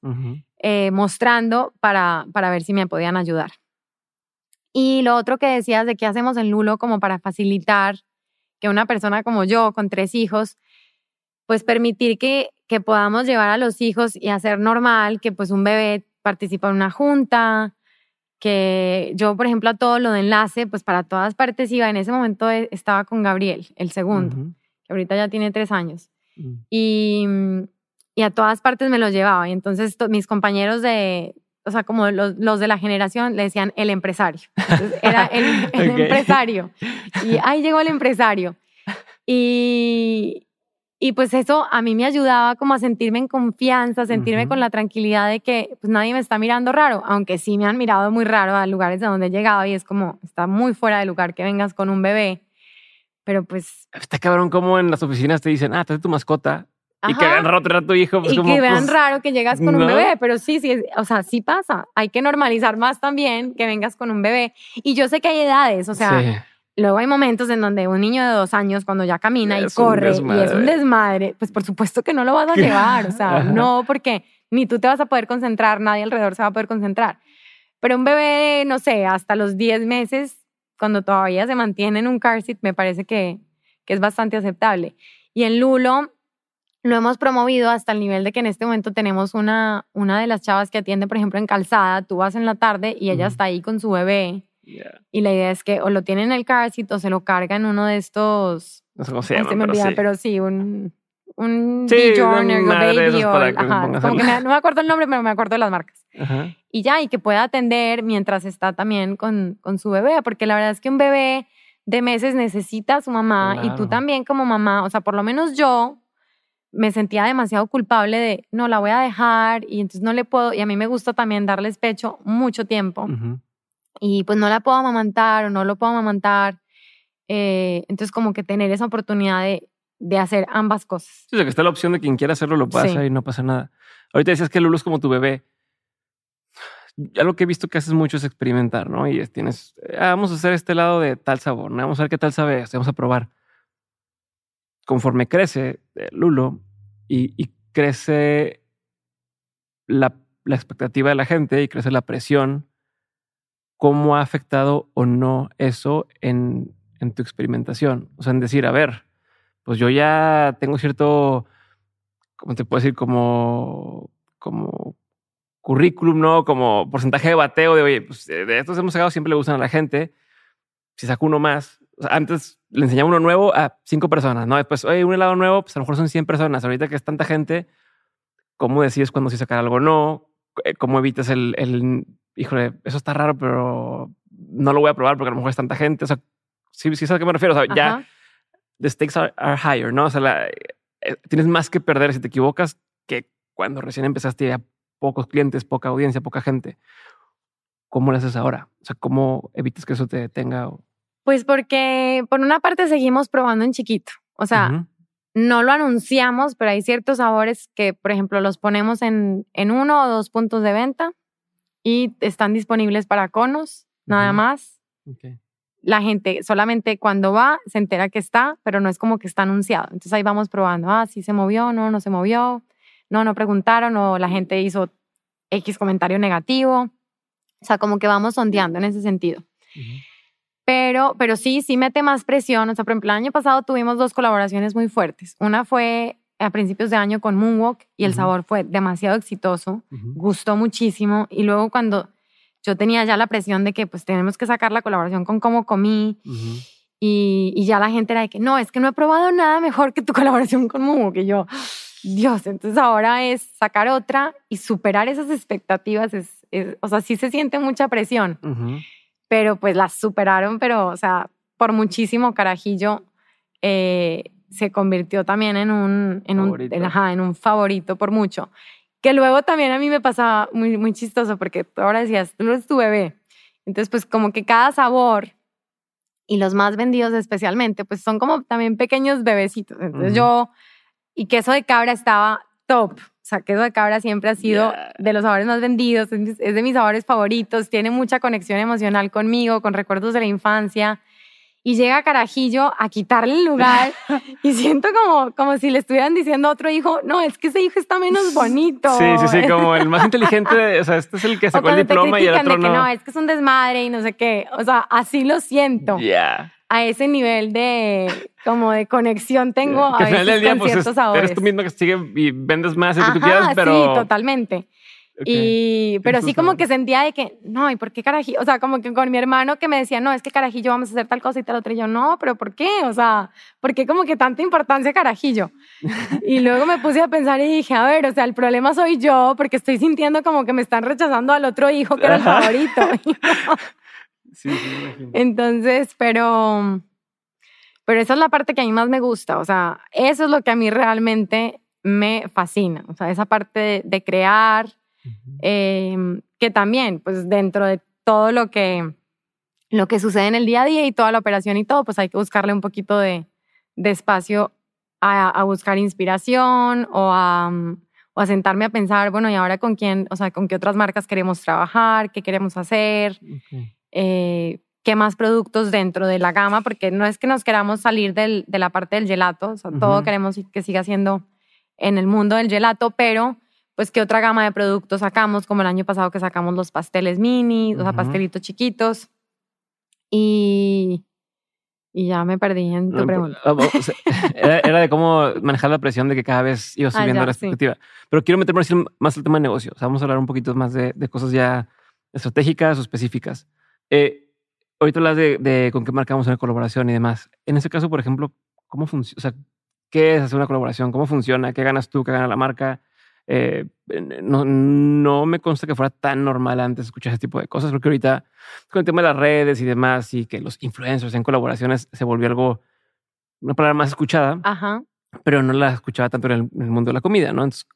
eh, mostrando para, para ver si me podían ayudar. Y lo otro que decías de qué hacemos en Lulo como para facilitar que una persona como yo, con tres hijos, pues permitir que, que podamos llevar a los hijos y hacer normal que pues un bebé participa en una junta, que yo, por ejemplo, a todo lo de enlace, pues para todas partes iba. En ese momento e, estaba con Gabriel, el segundo, que ahorita ya tiene tres años. Mm. Y, y, a todas partes me lo llevaba. Y entonces mis compañeros de, o sea, como los, los, de la generación le decían el empresario. era el, empresario. Y ahí llegó el empresario. Y, y pues eso a mí me ayudaba como a sentirme en confianza, sentirme con la tranquilidad de que pues nadie me está mirando raro, aunque sí me han mirado muy raro a lugares de donde he llegado y es como, está muy fuera de lugar que vengas con un bebé. Pero pues...
Está cabrón como en las oficinas te dicen, ah, trae tu mascota y que vean raro a tu hijo.
Pues, y que vean pues, raro que llegas con un bebé, pero sí, sí, o sea, sí pasa. Hay que normalizar más también que vengas con un bebé. Y yo sé que hay edades, o sea, luego hay momentos en donde un niño de dos años, cuando ya camina y corre y es un desmadre, pues por supuesto que no lo vas a llevar, o sea, no, porque ni tú te vas a poder concentrar, nadie alrededor se va a poder concentrar. Pero un bebé, no sé, hasta los 10 meses, cuando todavía se mantiene en un car seat, me parece que, que es bastante aceptable. Y en Lulo, lo hemos promovido hasta el nivel de que en este momento tenemos una, una de las chavas que atiende, por ejemplo, en calzada, tú vas en la tarde y ella está ahí con su bebé. Y la idea es que o lo tiene en el car seat o se lo carga en uno de estos...
No sé cómo se llama, pero, sí.
pero sí, un... Un sí, Journey, Baby o, ajá, como que no me acuerdo el nombre, pero me acuerdo de las marcas. Y ya, y que pueda atender mientras está también con, con su bebé, porque la verdad es que un bebé de meses necesita a su mamá y tú también como mamá, o sea, por lo menos yo, me sentía demasiado culpable de, no, la voy a dejar y entonces no le puedo, y a mí me gusta también darles pecho mucho tiempo. Y pues no la puedo amamantar o no lo puedo amamantar. Eh, entonces como que tener esa oportunidad de, de hacer ambas cosas.
Sí, o sea, que está la opción de quien quiera hacerlo lo pasa y no pasa nada. Ahorita decías que Lulu es como tu bebé. Algo que he visto que haces mucho es experimentar, ¿no? Y tienes, ah, vamos a hacer este lado de tal sabor, ¿no? Vamos a ver qué tal sabe, vamos a probar conforme crece eh, Lulo y, crece la, expectativa de la gente y crece la presión, ¿cómo ha afectado o no eso en, tu experimentación? O sea, en decir, a ver, pues yo ya tengo cierto, ¿cómo te puedo decir? Como, como currículum, ¿no? Como porcentaje de bateo de, oye, pues de estos hemos sacado, siempre le gustan a la gente. Si saco uno más, antes le enseñaba uno nuevo a cinco personas, ¿no? Después, oye, un helado nuevo, pues a lo mejor son 100 personas. Ahorita que es tanta gente, ¿cómo decides cuándo sí sacar algo o no? Eh, ¿Cómo evitas el, el, híjole, eso está raro, pero no lo voy a probar porque a lo mejor es tanta gente? O sea, sí, sí sabes a qué me refiero. O sea, ya the stakes are, higher, ¿no? O sea, eh, tienes más que perder si te equivocas que cuando recién empezaste a pocos clientes, poca audiencia, poca gente. ¿Cómo lo haces ahora? O sea, ¿cómo evitas que eso te detenga?
Pues porque por una parte seguimos probando en chiquito. O sea, no lo anunciamos, pero hay ciertos sabores que, por ejemplo, los ponemos en, en uno o dos puntos de venta y están disponibles para conos, nada más. La gente solamente cuando va se entera que está, pero no es como que está anunciado. Entonces ahí vamos probando, ah, sí se movió, no, no se movió, no, no preguntaron o la gente hizo X comentario negativo. O sea, como que vamos sondeando en ese sentido. Pero, pero sí, sí mete más presión. O sea, por ejemplo, el año pasado tuvimos dos colaboraciones muy fuertes. Una fue a principios de año con Moonwalk y el sabor fue demasiado exitoso, gustó muchísimo. Y luego cuando yo tenía ya la presión de que pues tenemos que sacar la colaboración con Cómo Comí y, y, ya la gente era de que no, es que no he probado nada mejor que tu colaboración con Moonwalk. Y yo, Dios, entonces ahora es sacar otra y superar esas expectativas. Es, o sea, sí se siente mucha presión pero pues las superaron, pero, o sea, por muchísimo Carajillo eh, se convirtió también en un, en un, en un favorito por mucho. Que luego también a mí me pasaba muy, muy chistoso porque ahora decías, tú eres tu bebé. Entonces, pues como que cada sabor y los más vendidos especialmente, pues son como también pequeños bebecitos. Entonces yo, y queso de cabra estaba top sea, queso de cabra siempre ha sido de los sabores más vendidos, es de mis sabores favoritos, tiene mucha conexión emocional conmigo, con recuerdos de la infancia. Y llega Carajillo a quitarle el lugar y siento como, como si le estuvieran diciendo a otro hijo, no, es que ese hijo está menos bonito.
Sí, sí, sí, como el más inteligente, o sea, este es el que sacó el diploma y el otro no.
no, es que es un desmadre y no sé qué. O sea, así lo siento.
Ya
a ese nivel de como de conexión tengo a veces del día, con pues, ciertos sabores.
Eres tú mismo que sigue y vendes más que tú quieras, pero...
Sí, totalmente. Y, pero sí como que sentía de que, no, ¿y por qué carajillo? O sea, como que con mi hermano que me decía, no, es que carajillo vamos a hacer tal cosa y tal otra. Y yo, no, pero ¿por qué? O sea, ¿por qué como que tanta importancia carajillo? y luego me puse a pensar y dije, a ver, o sea, el problema soy yo porque estoy sintiendo como que me están rechazando al otro hijo que era el favorito.
Sí, sí,
Entonces, pero, pero esa es la parte que a mí más me gusta. O sea, eso es lo que a mí realmente me fascina. O sea, esa parte de, crear, em, que también, pues dentro de todo lo que, lo que sucede en el día a día y toda la operación y todo, pues hay que buscarle un poquito de, de espacio a, a, buscar inspiración o a, o a sentarme a pensar, bueno, ¿y ahora con quién, o sea, con qué otras marcas queremos trabajar? ¿Qué queremos hacer? Eh, qué más productos dentro de la gama, porque no es que nos queramos salir del, de la parte del gelato, o sea, todo queremos que siga siendo en el mundo del gelato, pero pues qué otra gama de productos sacamos, como el año pasado que sacamos los pasteles mini, o sea, pastelitos chiquitos. Y, y ya me perdí en tu pregunta. Ah,
era, de cómo manejar la presión de que cada vez iba ah, subiendo la expectativa. Pero quiero meterme más el tema de negocio. O sea, vamos a hablar un poquito más de, de cosas ya estratégicas o específicas. Eh, ahorita hablas de, con qué marca vamos a hacer colaboración y demás. En ese caso, por ejemplo, ¿cómo funciona? O sea, ¿qué es hacer una colaboración? ¿Cómo funciona? ¿Qué ganas tú? ¿Qué gana la marca? Eh, no, no me consta que fuera tan normal antes escuchar ese tipo de cosas, porque ahorita con el tema de las redes y demás y que los influencers en colaboraciones se volvió algo, una palabra más escuchada,
Ajá.
pero no la escuchaba tanto en el, en el mundo de la comida, ¿no? Entonces,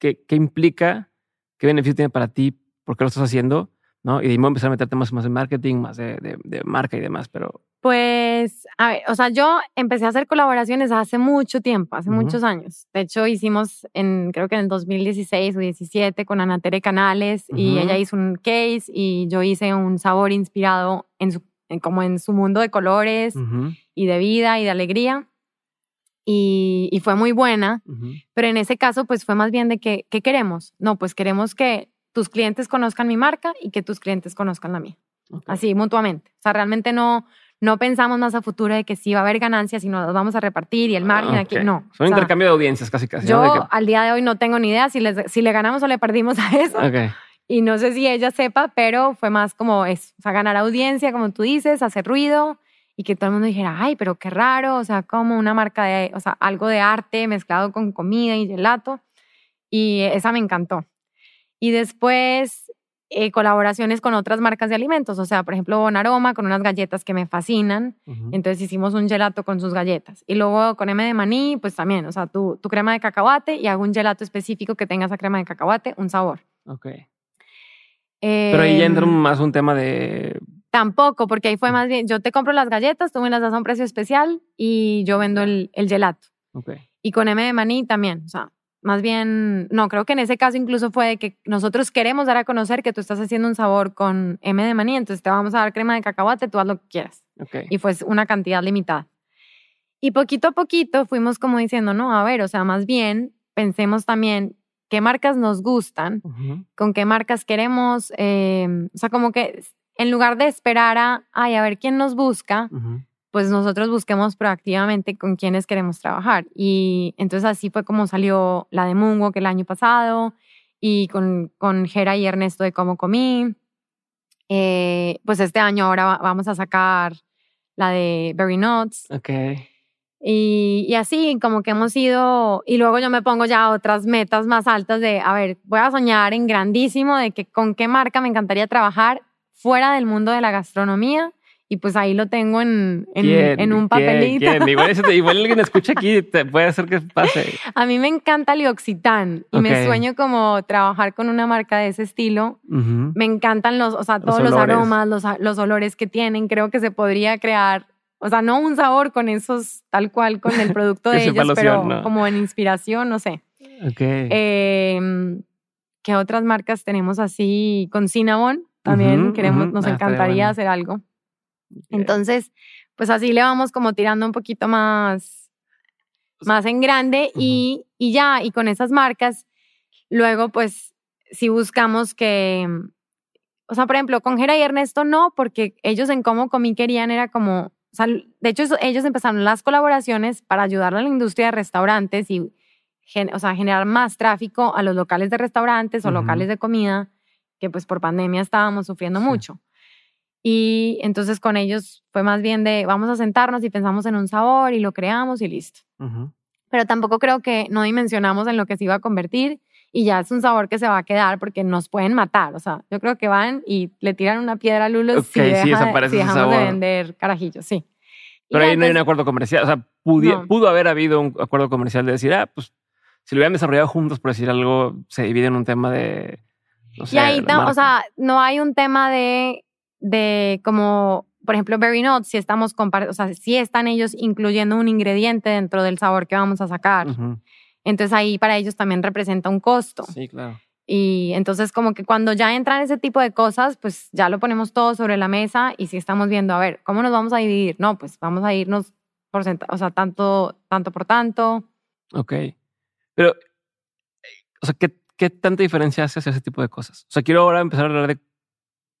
¿qué, ¿qué implica? ¿Qué beneficio tiene para ti? ¿Por qué lo estás haciendo? ¿No? Y de empezar a meter temas más en marketing, más de, de, marca y demás, pero...
Pues, a ver, o sea, yo empecé a hacer colaboraciones hace mucho tiempo, hace muchos años. De hecho, hicimos en, creo que en el 2016 o 17 con Ana Tere Canales y ella hizo un case y yo hice un sabor inspirado en su, como en su mundo de colores y de vida y de alegría. Y, y fue muy buena, pero en ese caso, pues fue más bien de que, ¿qué queremos? No, pues queremos que tus clientes conozcan mi marca y que tus clientes conozcan la mía. Así, mutuamente. O sea, realmente no, no pensamos más a futuro de que sí va a haber ganancias y nos vamos a repartir y el margen aquí. No.
Son intercambio de audiencias casi casi.
Yo al día de hoy no tengo ni idea si, si le ganamos o le perdimos a eso. Y no sé si ella sepa, pero fue más como eso. O sea, ganar audiencia, como tú dices, hacer ruido y que todo el mundo dijera, ay, pero qué raro. O sea, como una marca de, o sea, algo de arte mezclado con comida y gelato. Y esa me encantó. Y después eh, colaboraciones con otras marcas de alimentos, o sea, por ejemplo, Bonaroma con unas galletas que me fascinan. Entonces hicimos un gelato con sus galletas. Y luego con M de maní, pues también, o sea, tu, tu crema de cacahuate y hago un gelato específico que tenga esa crema de cacahuate, un sabor.
Ok. Pero ahí entra em, más un tema de...
Tampoco, porque ahí fue más bien, yo te compro las galletas, tú me las das a un precio especial y yo vendo el, el gelato. Y con M de maní también, o sea, más bien, no, creo que en ese caso incluso fue de que nosotros queremos dar a conocer que tú estás haciendo un sabor con M de maní, entonces te vamos a dar crema de cacahuate, tú haz lo que quieras. Y fue una cantidad limitada. Y poquito a poquito fuimos como diciendo, no, a ver, o sea, más bien pensemos también qué marcas nos gustan, con qué marcas queremos, em, o sea, como que en lugar de esperar a, ay, a ver quién nos busca, pues nosotros busquemos proactivamente con quiénes queremos trabajar. Y entonces así fue como salió la de Mungo que el año pasado y con, con Jera y Ernesto de Cómo Comí. Eh, pues este año ahora vamos a sacar la de Berry Nuts.
Ok.
Y, y, así como que hemos ido, y luego yo me pongo ya otras metas más altas de, a ver, voy a soñar en grandísimo de que con qué marca me encantaría trabajar fuera del mundo de la gastronomía y pues ahí lo tengo en, en, un papelito.
Igual, alguien escucha aquí, te puede hacer que pase.
A mí me encanta Lioxitán y me sueño como trabajar con una marca de ese estilo. Me encantan los, o sea, todos los, aromas, los, los olores que tienen. Creo que se podría crear, o sea, no un sabor con esos tal cual con el producto de ellos, pero como en inspiración, no sé. Em, ¿Qué otras marcas tenemos así? Con Cinnabon también queremos, nos ah, encantaría hacer algo. Entonces, pues así le vamos como tirando un poquito más, pues más en grande y, y ya, y con esas marcas, luego pues si buscamos que, o sea, por ejemplo, con Jera y Ernesto no, porque ellos en cómo comí querían era como, o sea, de hecho ellos empezaron las colaboraciones para ayudar a la industria de restaurantes y, o sea, generar más tráfico a los locales de restaurantes o locales de comida, que pues por pandemia estábamos sufriendo mucho. Y entonces con ellos fue más bien de vamos a sentarnos y pensamos en un sabor y lo creamos y listo. Pero tampoco creo que no dimensionamos en lo que se iba a convertir y ya es un sabor que se va a quedar porque nos pueden matar. O sea, yo creo que van y le tiran una piedra a Lulo si, dejamos de vender carajillos, sí.
Pero ahí no hay un acuerdo comercial. O sea, pudo haber habido un acuerdo comercial de decir, ah, pues si lo hubieran desarrollado juntos, por decir algo, se divide en un tema de.
No sé, y ahí, o sea, no hay un tema de de como, por ejemplo, Berry Nuts, si estamos o sea, si están ellos incluyendo un ingrediente dentro del sabor que vamos a sacar. Entonces ahí para ellos también representa un costo.
Sí, claro.
Y entonces como que cuando ya entran ese tipo de cosas, pues ya lo ponemos todo sobre la mesa y si estamos viendo, a ver, ¿cómo nos vamos a dividir? No, pues vamos a irnos por o sea, tanto, tanto por tanto.
Ok. Pero, o sea, ¿qué, ¿qué tanta diferencia hace hacia ese tipo de cosas? O sea, quiero ahora empezar a hablar de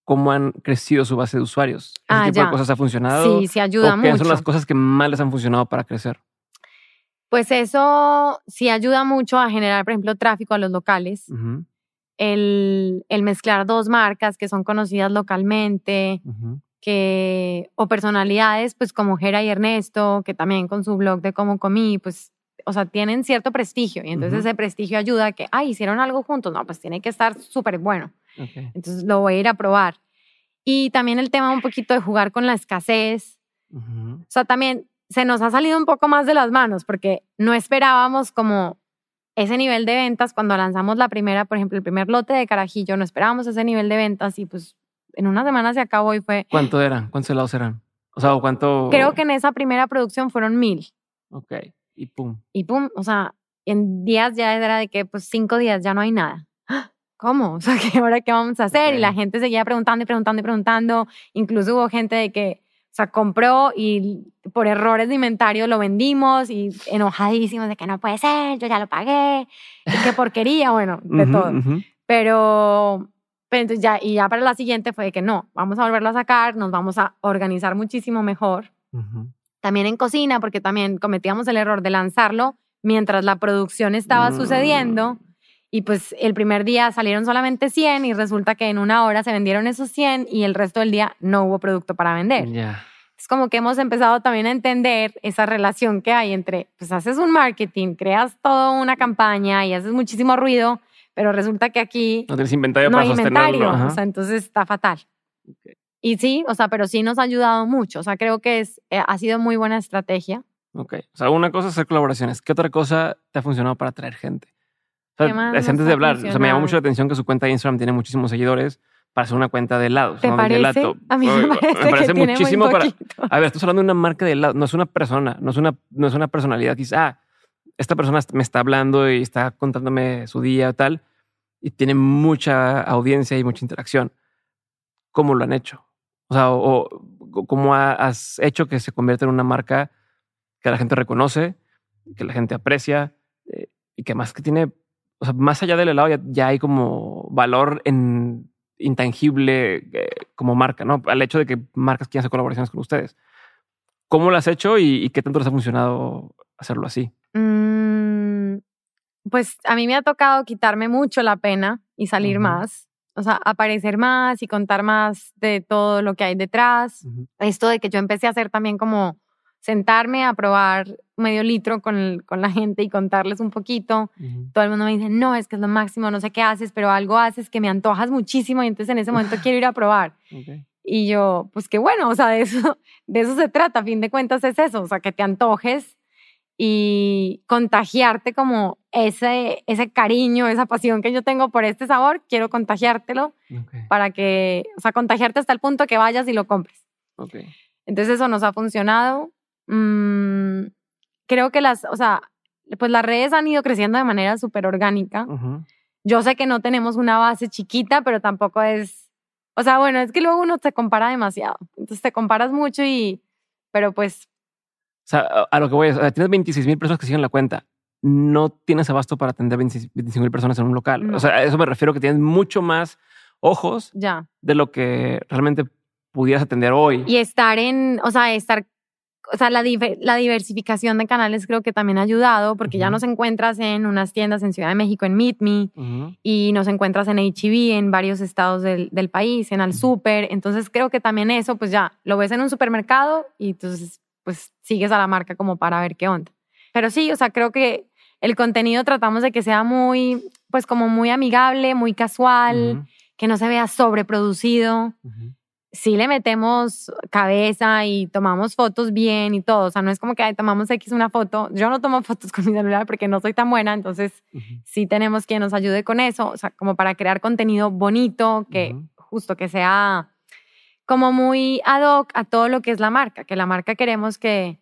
cómo han crecido su base de usuarios. ¿Ese ah, tipo de cosas ha funcionado?
Sí, sí ayuda
¿O
mucho.
son las cosas que más les han funcionado para crecer?
Pues eso sí ayuda mucho a generar, por ejemplo, tráfico a los locales. el, el, mezclar dos marcas que son conocidas localmente, que, o personalidades, pues como Jera y Ernesto, que también con su blog de Cómo Comí, pues, o sea, tienen cierto prestigio. Y entonces ese prestigio ayuda a que, ay, hicieron algo juntos. No, pues tiene que estar súper bueno. Entonces lo voy a ir a probar. Y también el tema un poquito de jugar con la escasez. O sea, también se nos ha salido un poco más de las manos porque no esperábamos como ese nivel de ventas cuando lanzamos la primera, por ejemplo, el primer lote de carajillo, no esperábamos ese nivel de ventas y pues en una semana se acabó y fue...
¿Cuánto eran? ¿Cuántos helados eran? O sea, ¿cuánto...?
Creo que en esa primera producción fueron mil.
Ok, y pum.
Y pum, o sea, en días ya era de que pues cinco días ya no hay nada. ¿Cómo? O sea, ¿qué, ¿ahora qué vamos a hacer? Y la gente seguía preguntando y preguntando y preguntando. Incluso hubo gente de que, o sea, compró y por errores de inventario lo vendimos y enojadísimos de que no puede ser, yo ya lo pagué, y qué porquería, bueno, de todo. Pero, pero entonces ya, y ya para la siguiente fue de que no, vamos a volverlo a sacar, nos vamos a organizar muchísimo mejor. También en cocina, porque también cometíamos el error de lanzarlo mientras la producción estaba sucediendo mm. Y pues el primer día salieron solamente 100 y resulta que en una hora se vendieron esos 100 y el resto del día no hubo producto para vender. Es como que hemos empezado también a entender esa relación que hay entre, pues haces un marketing, creas toda una campaña y haces muchísimo ruido, pero resulta que aquí
no tienes inventario para hay inventario,
o sea, entonces está fatal. Y sí, o sea, pero sí nos ha ayudado mucho, o sea, creo que es, eh, ha sido muy buena estrategia.
Ok, o sea, una cosa es hacer colaboraciones, ¿qué otra cosa te ha funcionado para atraer gente? Antes de hablar, o sea, me llama mucho la atención que su cuenta de Instagram tiene muchísimos seguidores para hacer una cuenta de helados.
¿Te parece? A mí me parece, que muchísimo
tiene muy para. A ver, estás hablando de una marca de helados, no es una persona, no es una, no es una personalidad. Quizá, ah, esta persona me está hablando y está contándome su día o tal, y tiene mucha audiencia y mucha interacción. ¿Cómo lo han hecho? O sea, o, cómo has hecho que se convierta en una marca que la gente reconoce, que la gente aprecia eh, y que más que tiene, o sea, más allá del helado ya, hay como valor en intangible eh, como marca, ¿no? Al hecho de que marcas quieran hacer colaboraciones con ustedes. ¿Cómo lo has hecho y, qué tanto les ha funcionado hacerlo así?
Mm, pues a mí me ha tocado quitarme mucho la pena y salir más. O sea, aparecer más y contar más de todo lo que hay detrás. Esto de que yo empecé a hacer también como sentarme a probar medio litro con, con la gente y contarles un poquito. Todo el mundo me dice, no, es que es lo máximo, no sé qué haces, pero algo haces que me antojas muchísimo y entonces en ese momento quiero ir a probar. Y yo, pues qué bueno, o sea, de eso, de eso se trata, a fin de cuentas es eso, o sea, que te antojes y contagiarte como ese, ese cariño, esa pasión que yo tengo por este sabor, quiero contagiártelo para que, o sea, contagiarte hasta el punto que vayas y lo compres. Entonces eso nos ha funcionado. Mm, creo que las, o sea, pues las redes han ido creciendo de manera súper orgánica. Yo sé que no tenemos una base chiquita, pero tampoco es o sea, bueno, es que luego uno se compara demasiado. Entonces te comparas mucho y, pero pues...
O sea, a lo que voy a tienes 26 mil personas que siguen la cuenta. No tienes abasto para atender 25 mil personas en un local. O sea, a eso me refiero que tienes mucho más ojos
ya.
de lo que realmente pudieras atender hoy.
Y estar en, o sea, estar o sea, la, la, diversificación de canales creo que también ha ayudado porque ya nos encuentras en unas tiendas en Ciudad de México, en Meet Me, y nos encuentras en HEB, en varios estados del, del país, en Al Super. Entonces creo que también eso, pues ya lo ves en un supermercado y entonces pues sigues a la marca como para ver qué onda. Pero sí, o sea, creo que el contenido tratamos de que sea muy, pues como muy amigable, muy casual, que no se vea sobreproducido sí le metemos cabeza y tomamos fotos bien y todo. O sea, no es como que tomamos X una foto. Yo no tomo fotos con mi celular porque no soy tan buena, entonces sí tenemos quien nos ayude con eso. O sea, como para crear contenido bonito, que justo que sea como muy ad hoc a todo lo que es la marca, que la marca queremos que,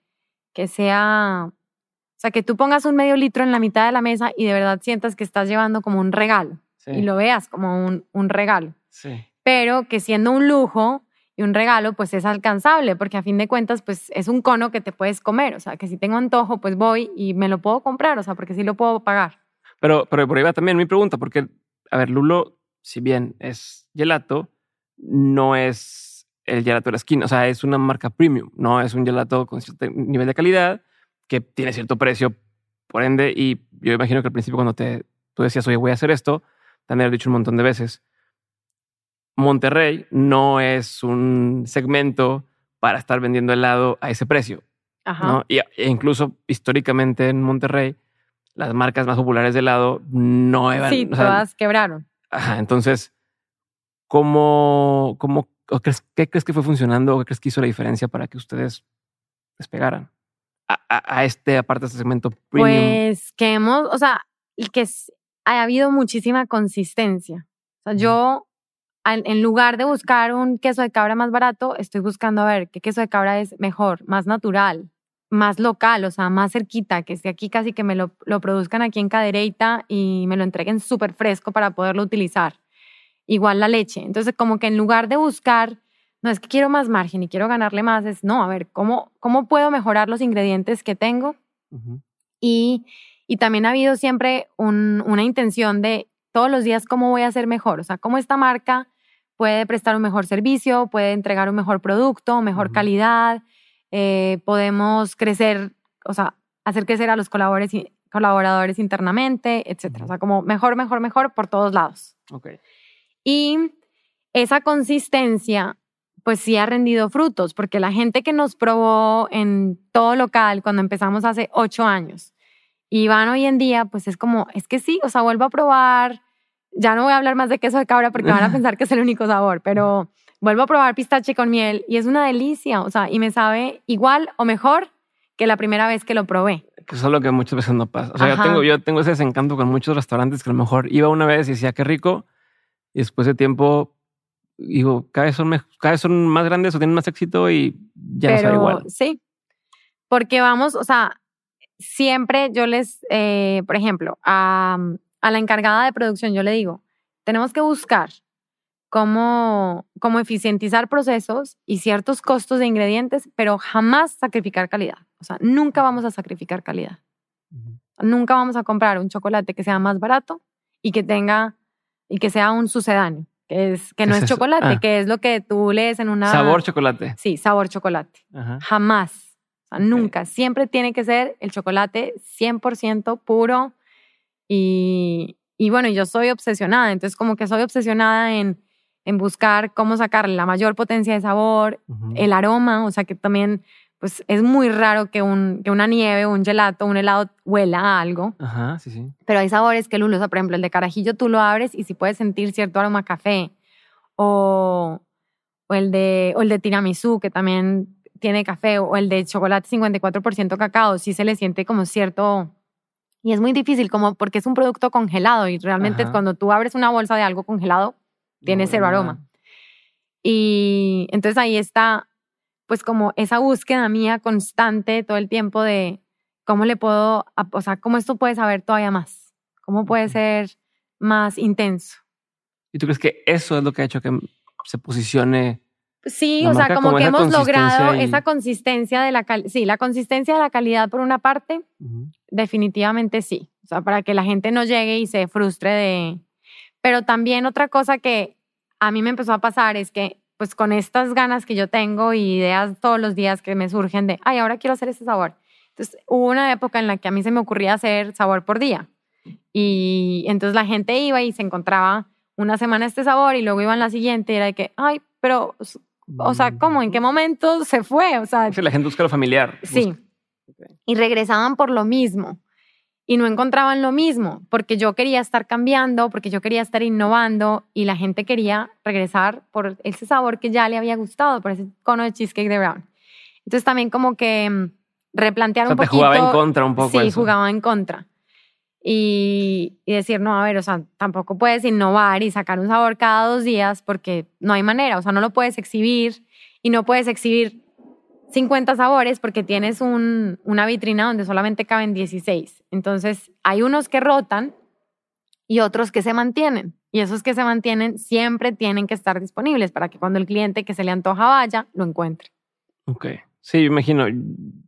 que sea, o sea, que tú pongas un medio litro en la mitad de la mesa y de verdad sientas que estás llevando como un regalo y lo veas como un, un regalo.
Sí
pero que siendo un lujo y un regalo, pues es alcanzable, porque a fin de cuentas, pues es un cono que te puedes comer, o sea, que si tengo antojo, pues voy y me lo puedo comprar, o sea, porque sí lo puedo pagar.
Pero, pero por ahí va también mi pregunta, porque, a ver, Lulo, si bien es gelato, no es el gelato de la esquina, o sea, es una marca premium, no es un gelato con cierto nivel de calidad que tiene cierto precio, por ende, y yo imagino que al principio cuando te, tú decías, oye, voy a hacer esto, te han dicho un montón de veces, Monterrey no es un segmento para estar vendiendo helado a ese precio. ¿no? Y, e incluso históricamente en Monterrey, las marcas más populares de helado no eran.
Sí, todas quebraron.
Ajá, entonces, ¿cómo, cómo crees, qué crees que fue funcionando o qué crees que hizo la diferencia para que ustedes despegaran a, a, este, aparte de este segmento
premium? Pues que hemos, o sea, que ha habido muchísima consistencia. O sea, yo en lugar de buscar un queso de cabra más barato, estoy buscando a ver qué queso de cabra es mejor, más natural, más local, o sea, más cerquita, que esté aquí casi que me lo, lo produzcan aquí en Cadereyta y me lo entreguen súper fresco para poderlo utilizar. Igual la leche. Entonces, como que en lugar de buscar, no es que quiero más margen y quiero ganarle más, es no, a ver, ¿cómo, cómo puedo mejorar los ingredientes que tengo? y, y, también ha habido siempre un, una intención de todos los días cómo voy a ser mejor, o sea, cómo esta marca puede prestar un mejor servicio, puede entregar un mejor producto, mejor calidad, eh, podemos crecer, o sea, hacer crecer a los colaboradores, colaboradores internamente, etcétera. O sea, como mejor, mejor, mejor por todos lados.
Okay.
Y esa consistencia, pues sí ha rendido frutos, porque la gente que nos probó en todo local cuando empezamos hace ocho años y van hoy en día, pues es como, es que sí, o sea, vuelvo a probar ya no voy a hablar más de queso de cabra porque van a pensar que es el único sabor, pero vuelvo a probar pistache con miel y es una delicia, o sea, y me sabe igual o mejor que la primera vez que lo probé.
Que eso es lo que muchas veces no pasa. O sea, yo tengo, yo tengo ese desencanto con muchos restaurantes que a lo mejor iba una vez y decía qué rico, y después de tiempo digo, cada vez son, cada vez son más grandes o tienen más éxito y ya no sabe igual.
Sí, porque vamos, o sea, siempre yo les, eh, por ejemplo, a, a la encargada de producción, yo le digo, tenemos que buscar cómo, cómo eficientizar procesos y ciertos costos de ingredientes, pero jamás sacrificar calidad. O sea, nunca vamos a sacrificar calidad. Nunca vamos a comprar un chocolate que sea más barato y que tenga y que sea un sucedáneo, que es que no es, chocolate, ah. que es lo que tú lees en una
sabor chocolate.
Sí, sabor chocolate. Jamás. O sea, nunca, siempre tiene que ser el chocolate 100% puro y, y bueno, yo soy obsesionada, entonces como que soy obsesionada en en buscar cómo sacarle la mayor potencia de sabor, el aroma, o sea que también pues es muy raro que, un, que una nieve, un gelato, un helado huela a algo.
Ajá, sí, sí.
Pero hay sabores que uno, o sea, por ejemplo, el de carajillo tú lo abres y si puedes sentir cierto aroma a café. O, o, el de, o el de tiramisú, que también tiene café, o el de chocolate 54% cacao, sí se le siente como cierto... Y es muy difícil como porque es un producto congelado y realmente cuando tú abres una bolsa de algo congelado, tiene cero aroma. Y entonces ahí está, pues como esa búsqueda mía constante todo el tiempo de cómo le puedo, o sea, cómo esto puede saber todavía más, cómo puede ser más intenso.
¿Y tú crees que eso es lo que ha hecho que se posicione?
Sí, o sea, como, que hemos logrado esa consistencia de la calidad, sí, la consistencia de la calidad por una parte, definitivamente sí. O sea, para que la gente no llegue y se frustre de, pero también otra cosa que a mí me empezó a pasar es que, pues con estas ganas que yo tengo y ideas todos los días que me surgen de, ay, ahora quiero hacer este sabor. Entonces, hubo una época en la que a mí se me ocurría hacer sabor por día. Y entonces la gente iba y se encontraba una semana este sabor y luego iban la siguiente y era de que, ay, pero, o sea, ¿cómo? ¿En qué momento se fue? O sea,
la gente busca lo familiar.
Sí. Y regresaban por lo mismo y no encontraban lo mismo, porque yo quería estar cambiando, porque yo quería estar innovando y la gente quería regresar por ese sabor que ya le había gustado, por ese cono de cheesecake de brown. Entonces también como que mm, replantear un poquito.
jugaba en contra un poco.
Sí, jugaba en contra. Y, decir, no, a ver, o sea, tampoco puedes innovar y sacar un sabor cada dos días porque no hay manera, o sea, no lo puedes exhibir y no puedes exhibir 50 sabores porque tienes un, una vitrina donde solamente caben 16. Entonces, hay unos que rotan y otros que se mantienen. Y esos que se mantienen siempre tienen que estar disponibles para que cuando el cliente que se le antoja vaya, lo encuentre.
Ok. Sí, imagino.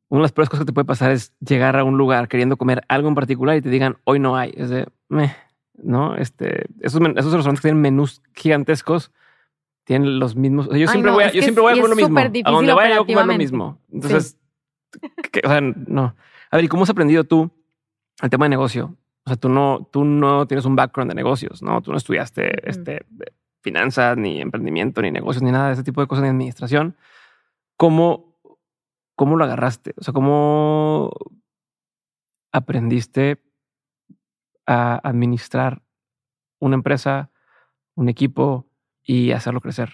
Una de las peores cosas que te puede pasar es llegar a un lugar queriendo comer algo en particular y te digan, hoy no hay. Es de, meh, ¿no? Este, esos, esos restaurantes que tienen menús gigantescos tienen los mismos. yo, siempre voy a, yo siempre voy a comer lo mismo. A donde vaya, yo comer lo mismo. Entonces, o sea, no. A ver, ¿y cómo has aprendido tú el tema de negocio? O sea, tú no, tú no tienes un background de negocios, ¿no? Tú no estudiaste este, finanzas, ni emprendimiento, ni negocios, ni nada de ese tipo de cosas, ni administración. ¿Cómo, cómo lo agarraste? O sea, ¿cómo aprendiste a administrar una empresa, un equipo, y hacerlo crecer?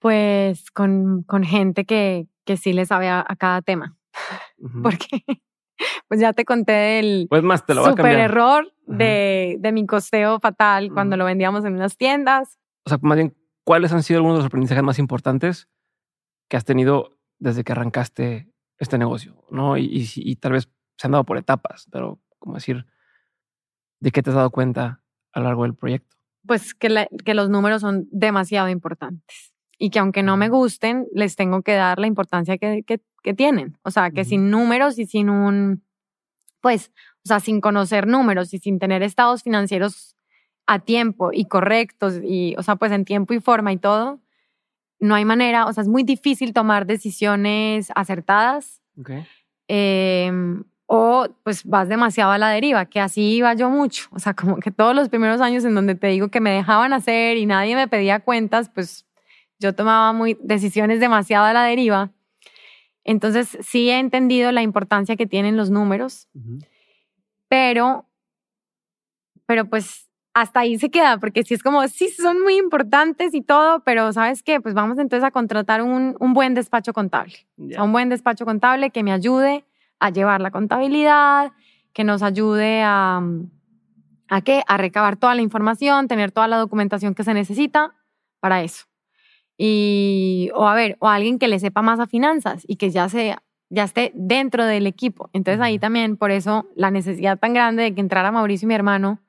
Pues con, con gente que, que sí le sabe a, cada tema. Porque pues ya te conté del
pues más te lo
super error de, de, mi costeo fatal cuando lo vendíamos en unas tiendas.
O sea, más bien, ¿cuáles han sido algunos de los aprendizajes más importantes que has tenido desde que arrancaste este negocio? ¿no? Y, y, y tal vez se han dado por etapas, pero como decir, ¿de qué te has dado cuenta a lo largo del proyecto?
pues que, que los números son demasiado importantes y que aunque no me gusten, les tengo que dar la importancia que, que, tienen. O sea, que sin números y sin un, pues, o sea, sin conocer números y sin tener estados financieros a tiempo y correctos y, o sea, pues en tiempo y forma y todo, no hay manera, o sea, es muy difícil tomar decisiones acertadas.
Okay.
Em, o pues vas demasiado a la deriva, que así iba yo mucho. O sea, como que todos los primeros años en donde te digo que me dejaban hacer y nadie me pedía cuentas, pues yo tomaba muy, decisiones demasiado a la deriva. Entonces sí he entendido la importancia que tienen los números, pero, pero pues hasta ahí se queda, porque sí es como, sí, son muy importantes y todo, pero ¿sabes qué? Pues vamos entonces a contratar un, un buen despacho contable. un buen despacho contable que me ayude a llevar la contabilidad, que nos ayude a, ¿a qué? A recabar toda la información, tener toda la documentación que se necesita para eso. Y, o a ver, o alguien que le sepa más a finanzas y que ya se, ya esté dentro del equipo. Entonces ahí también, por eso, la necesidad tan grande de que entrara Mauricio, mi hermano,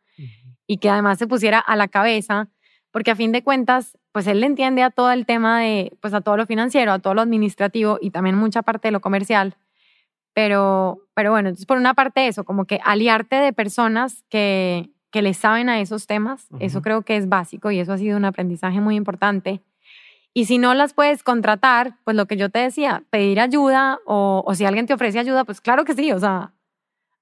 y que además se pusiera a la cabeza, porque a fin de cuentas, pues él le entiende a todo el tema de, pues a todo lo financiero, a todo lo administrativo y también mucha parte de lo comercial. Pero, pero bueno, entonces por una parte eso, como que aliarte de personas que, que le saben a esos temas, eso creo que es básico y eso ha sido un aprendizaje muy importante. Y si no las puedes contratar, pues lo que yo te decía, pedir ayuda o, o si alguien te ofrece ayuda, pues claro que sí, o sea,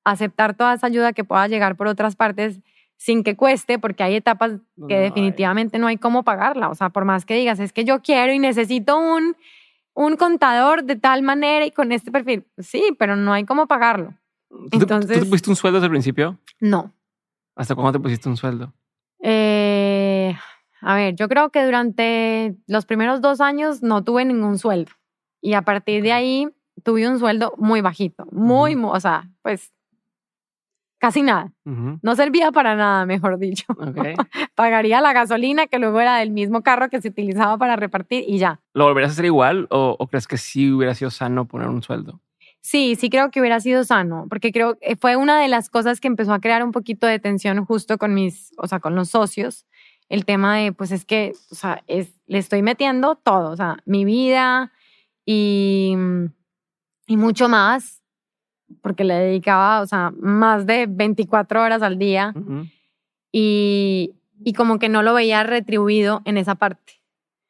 aceptar toda esa ayuda que pueda llegar por otras partes sin que cueste, porque hay etapas que definitivamente no hay cómo pagarla. O sea, por más que digas, es que yo quiero y necesito un, un contador de tal manera y con este perfil. Sí, pero no hay cómo pagarlo. Entonces,
¿Tú, te pusiste un sueldo desde el principio?
No.
¿Hasta cuándo te pusiste un sueldo?
Eh, a ver, yo creo que durante los primeros dos años no tuve ningún sueldo. Y a partir de ahí tuve un sueldo muy bajito, muy, o sea, pues casi nada. No servía para nada, mejor dicho. Pagaría la gasolina que luego era del mismo carro que se utilizaba para repartir y ya.
¿Lo volverías a hacer igual o, o crees que sí hubiera sido sano poner un sueldo?
Sí, sí creo que hubiera sido sano, porque creo que fue una de las cosas que empezó a crear un poquito de tensión justo con mis, o sea, con los socios, el tema de, pues es que, o sea, es, le estoy metiendo todo, o sea, mi vida y, y mucho más, porque le dedicaba, o sea, más de 24 horas al día y, y como que no lo veía retribuido en esa parte.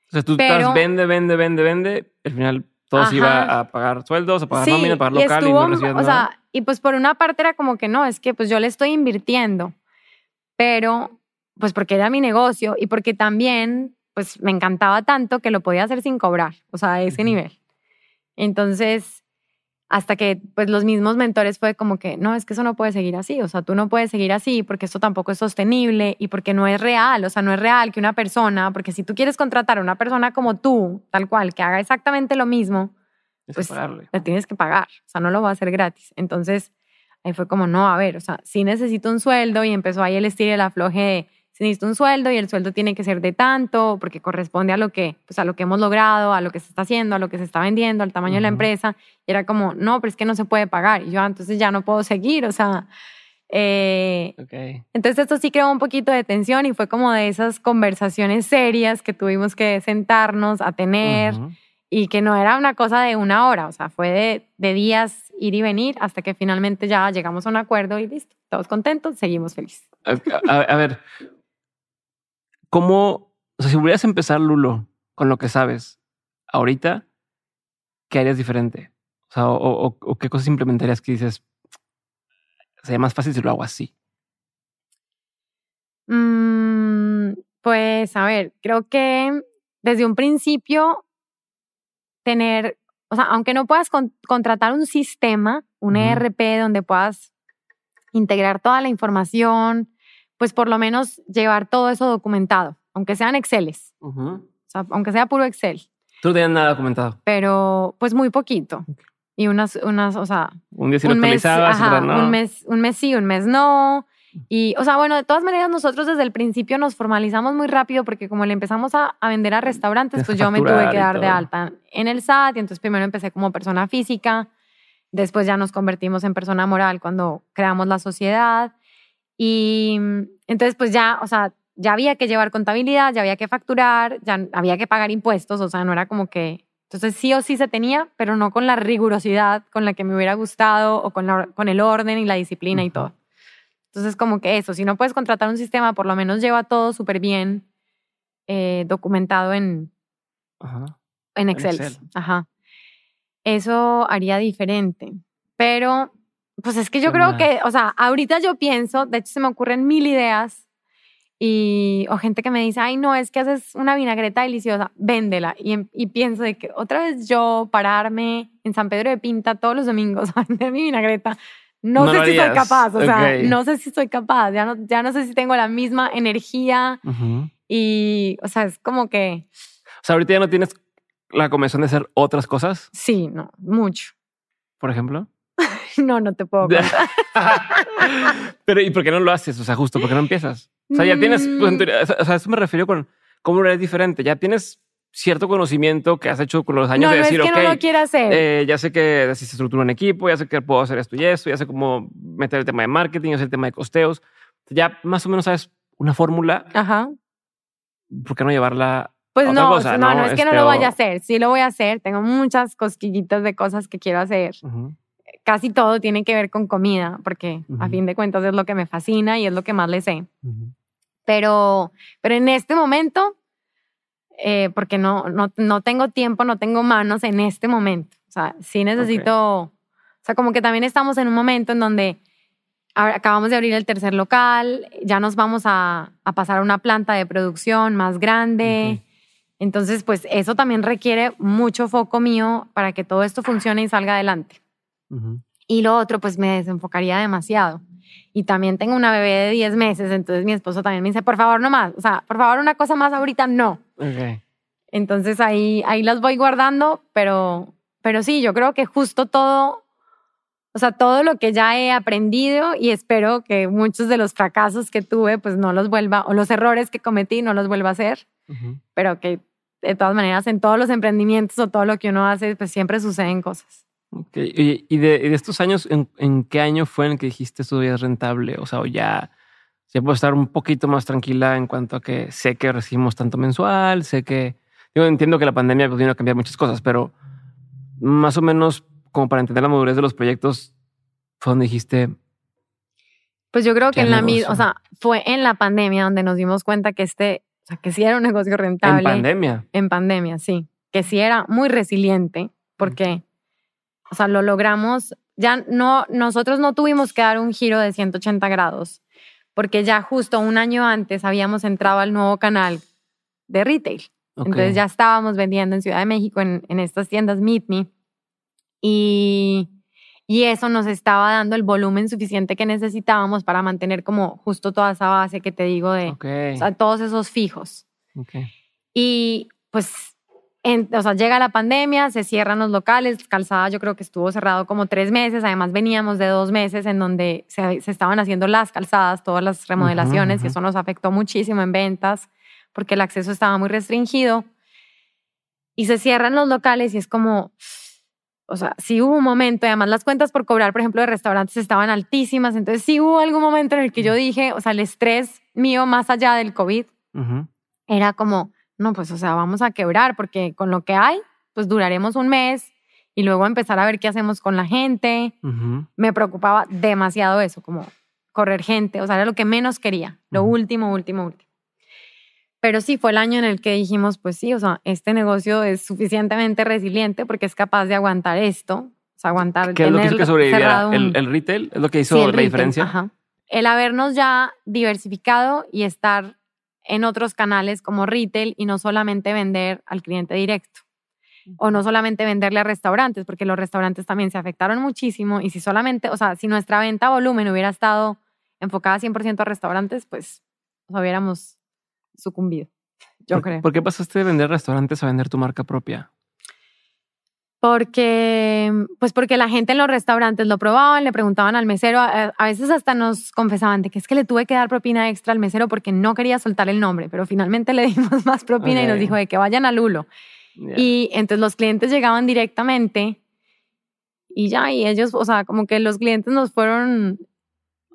O sea, tú estás vende, vende, vende, vende, al final todo se iba a pagar sueldos, a pagar nómina, a pagar local y, no recibías o Sea,
y pues por una parte era como que no, es que pues yo le estoy invirtiendo, pero pues porque era mi negocio y porque también pues me encantaba tanto que lo podía hacer sin cobrar, o sea, a ese nivel. Entonces, hasta que pues los mismos mentores fue como que, no, es que eso no puede seguir así, o sea, tú no puedes seguir así porque esto tampoco es sostenible y porque no es real, o sea, no es real que una persona, porque si tú quieres contratar a una persona como tú, tal cual, que haga exactamente lo mismo, pues le tienes que pagar, o sea, no lo va a hacer gratis. Entonces, ahí fue como, no, a ver, o sea, sí necesito un sueldo y empezó ahí el estilo y el afloje de se necesita un sueldo y el sueldo tiene que ser de tanto porque corresponde a lo que, pues a lo que hemos logrado, a lo que se está haciendo, a lo que se está vendiendo, al tamaño de la empresa. Y era como, no, pero es que no se puede pagar. Y yo, ah, entonces ya no puedo seguir, o sea... Eh, Entonces esto sí creó un poquito de tensión y fue como de esas conversaciones serias que tuvimos que sentarnos a tener y que no era una cosa de una hora, o sea, fue de, de días ir y venir hasta que finalmente ya llegamos a un acuerdo y listo, todos contentos, seguimos felices.
a ver, ¿Cómo, o sea, si volvieras a empezar, Lulo, con lo que sabes ahorita, ¿qué harías diferente? O sea, o, qué cosas implementarías que dices, sería más fácil si lo hago así.
Mm, pues, a ver, creo que desde un principio tener, o sea, aunque no puedas contratar un sistema, un ERP donde puedas integrar toda la información, pues por lo menos llevar todo eso documentado, aunque sean Exceles. o sea, aunque sea puro Excel.
Tú no tenías nada documentado.
Pero pues muy poquito. Y unas, unas, o sea...
Un día lo un mes, no.
Un mes, un mes sí, un mes no. Y, o sea, bueno, de todas maneras nosotros desde el principio nos formalizamos muy rápido porque como le empezamos a, a vender a restaurantes, pues yo me tuve que dar de alta en el SAT y entonces primero empecé como persona física, después ya nos convertimos en persona moral cuando creamos la sociedad y mm, entonces, pues ya, o sea, ya había que llevar contabilidad, ya había que facturar, ya había que pagar impuestos, o sea, no era como que... Entonces sí o sí se tenía, pero no con la rigurosidad con la que me hubiera gustado o con, la, con el orden y la disciplina y todo. Entonces como que eso, si no puedes contratar un sistema, por lo menos lleva todo súper bien eh, documentado en, en Excel. en Excel. Ajá. Eso haría diferente. Pero pues es que yo creo que, o sea, ahorita yo pienso, de hecho se me ocurren mil ideas y, o gente que me dice, ay, no, es que haces una vinagreta deliciosa, véndela. Y, y pienso de que otra vez yo pararme en San Pedro de Pinta todos los domingos a vender mi vinagreta, no, sé si soy capaz, o sea, no sé si soy capaz, ya no, ya no sé si tengo la misma energía y, o sea, es como que...
O sea, ahorita ya no tienes la convención de hacer otras cosas.
Sí, no, mucho.
Por ejemplo.
no, no te puedo contar.
Pero, ¿y por qué no lo haces? O sea, justo, ¿por qué no empiezas? O sea, ya tienes, pues, o sea, eso me refiero con cómo eres diferente. Ya tienes cierto conocimiento que has hecho con los años
no,
de decir,
no es que no lo quiera hacer.
Eh, ya sé que así se estructura un equipo, ya sé que puedo hacer esto y esto, ya sé cómo meter el tema de marketing, ya sé el tema de costeos. Ya más o menos sabes una fórmula.
Ajá.
¿Por qué no llevarla
pues
otra
no,
cosa,
no, no, es que no
Este,
lo
o-
vaya a hacer. Sí lo voy a hacer. Tengo muchas cosquillitas de cosas que quiero hacer.
Ujú,
Casi todo tiene que ver con comida, porque a
Ujú.
fin de cuentas es lo que me fascina y es lo que más le sé.
ujú.
Pero, pero en este momento, eh, porque no, no, no tengo tiempo, no tengo manos en este momento. O sea, sí necesito, o sea, como que también estamos en un momento en donde a- acabamos de abrir el tercer local, ya nos vamos a, a pasar a una planta de producción más grande.
Ok.
Entonces, pues eso también requiere mucho foco mío para que todo esto funcione y salga adelante. Y lo otro, pues me desenfocaría demasiado. Y también tengo una bebé de 10 meses, entonces mi esposo también me dice, por favor, no más. O sea, por favor, una cosa más ahorita, no. Entonces ahí, ahí las voy guardando, pero, pero sí, yo creo que justo todo, o sea, todo lo que ya he aprendido y espero que muchos de los fracasos que tuve, pues no los vuelva, o los errores que cometí, no los vuelva a hacer, pero que de todas maneras en todos los emprendimientos o todo lo que uno hace, pues siempre suceden cosas.
Ok, Y, y de, y de estos años, ¿en, en qué año fue en el que dijiste esto ya es rentable? O sea, o ya, ya puedo estar un poquito más tranquila en cuanto a que sé que recibimos tanto mensual, sé que... Yo entiendo que la pandemia pues, vino a cambiar muchas cosas, pero más o menos como para entender la madurez de los proyectos, fue donde dijiste,
Pues yo creo que en la misma, o sea, fue en la pandemia donde nos dimos cuenta que este, o sea, que sí era un negocio rentable.
en pandemia.
En pandemia, sí. Que sí era muy resiliente porque, o sea, lo logramos. Ya no, nosotros no tuvimos que dar un giro de 180 grados porque ya justo un año antes habíamos entrado al nuevo canal de retail.
Ok.
Entonces ya estábamos vendiendo en Ciudad de México en, en estas tiendas Meet Me y, y eso nos estaba dando el volumen suficiente que necesitábamos para mantener como justo toda esa base que te digo de
Ok.
o sea, todos esos fijos.
ok.
Y pues, en- o sea, llega la pandemia, se cierran los locales, Calzada yo creo que estuvo cerrado como tres meses, además veníamos de dos meses en donde se, se estaban haciendo las calzadas, todas las remodelaciones, y eso nos afectó muchísimo en ventas porque el acceso estaba muy restringido. Y se cierran los locales y es como, o sea, sí hubo un momento, y además las cuentas por cobrar, por ejemplo, de restaurantes estaban altísimas, entonces sí hubo algún momento en el que yo dije, o sea, el estrés mío más allá del COVID era como, no, pues, o sea, vamos a quebrar porque con lo que hay, pues duraremos un mes y luego empezar a ver qué hacemos con la gente. Me preocupaba demasiado eso, como correr gente, o sea, era lo que menos quería, lo último, último, último. Pero sí fue el año en el que dijimos, pues sí, o sea, este negocio es suficientemente resiliente porque es capaz de aguantar esto, o sea, aguantar
¿Qué es lo que hizo que sobreviviera?
un-
¿El, el retail es lo que hizo
Sí,
la
retail,
diferencia?
ajá. El habernos ya diversificado y estar en otros canales como retail y no solamente vender al cliente directo. O no solamente venderle a restaurantes, porque los restaurantes también se afectaron muchísimo. Y si solamente, o sea, si nuestra venta a volumen hubiera estado enfocada 100% a restaurantes, pues sea, hubiéramos sucumbido. Yo
¿Por,
creo.
¿Por qué pasaste de vender restaurantes a vender tu marca propia?
Porque, pues porque la gente en los restaurantes lo probaban, le preguntaban al mesero, a, a veces hasta nos confesaban de que es que le tuve que dar propina extra al mesero porque no quería soltar el nombre, pero finalmente le dimos más propina y nos dijo de que vayan a Lulo. Y entonces los clientes llegaban directamente y ya, y ellos, o sea, como que los clientes nos fueron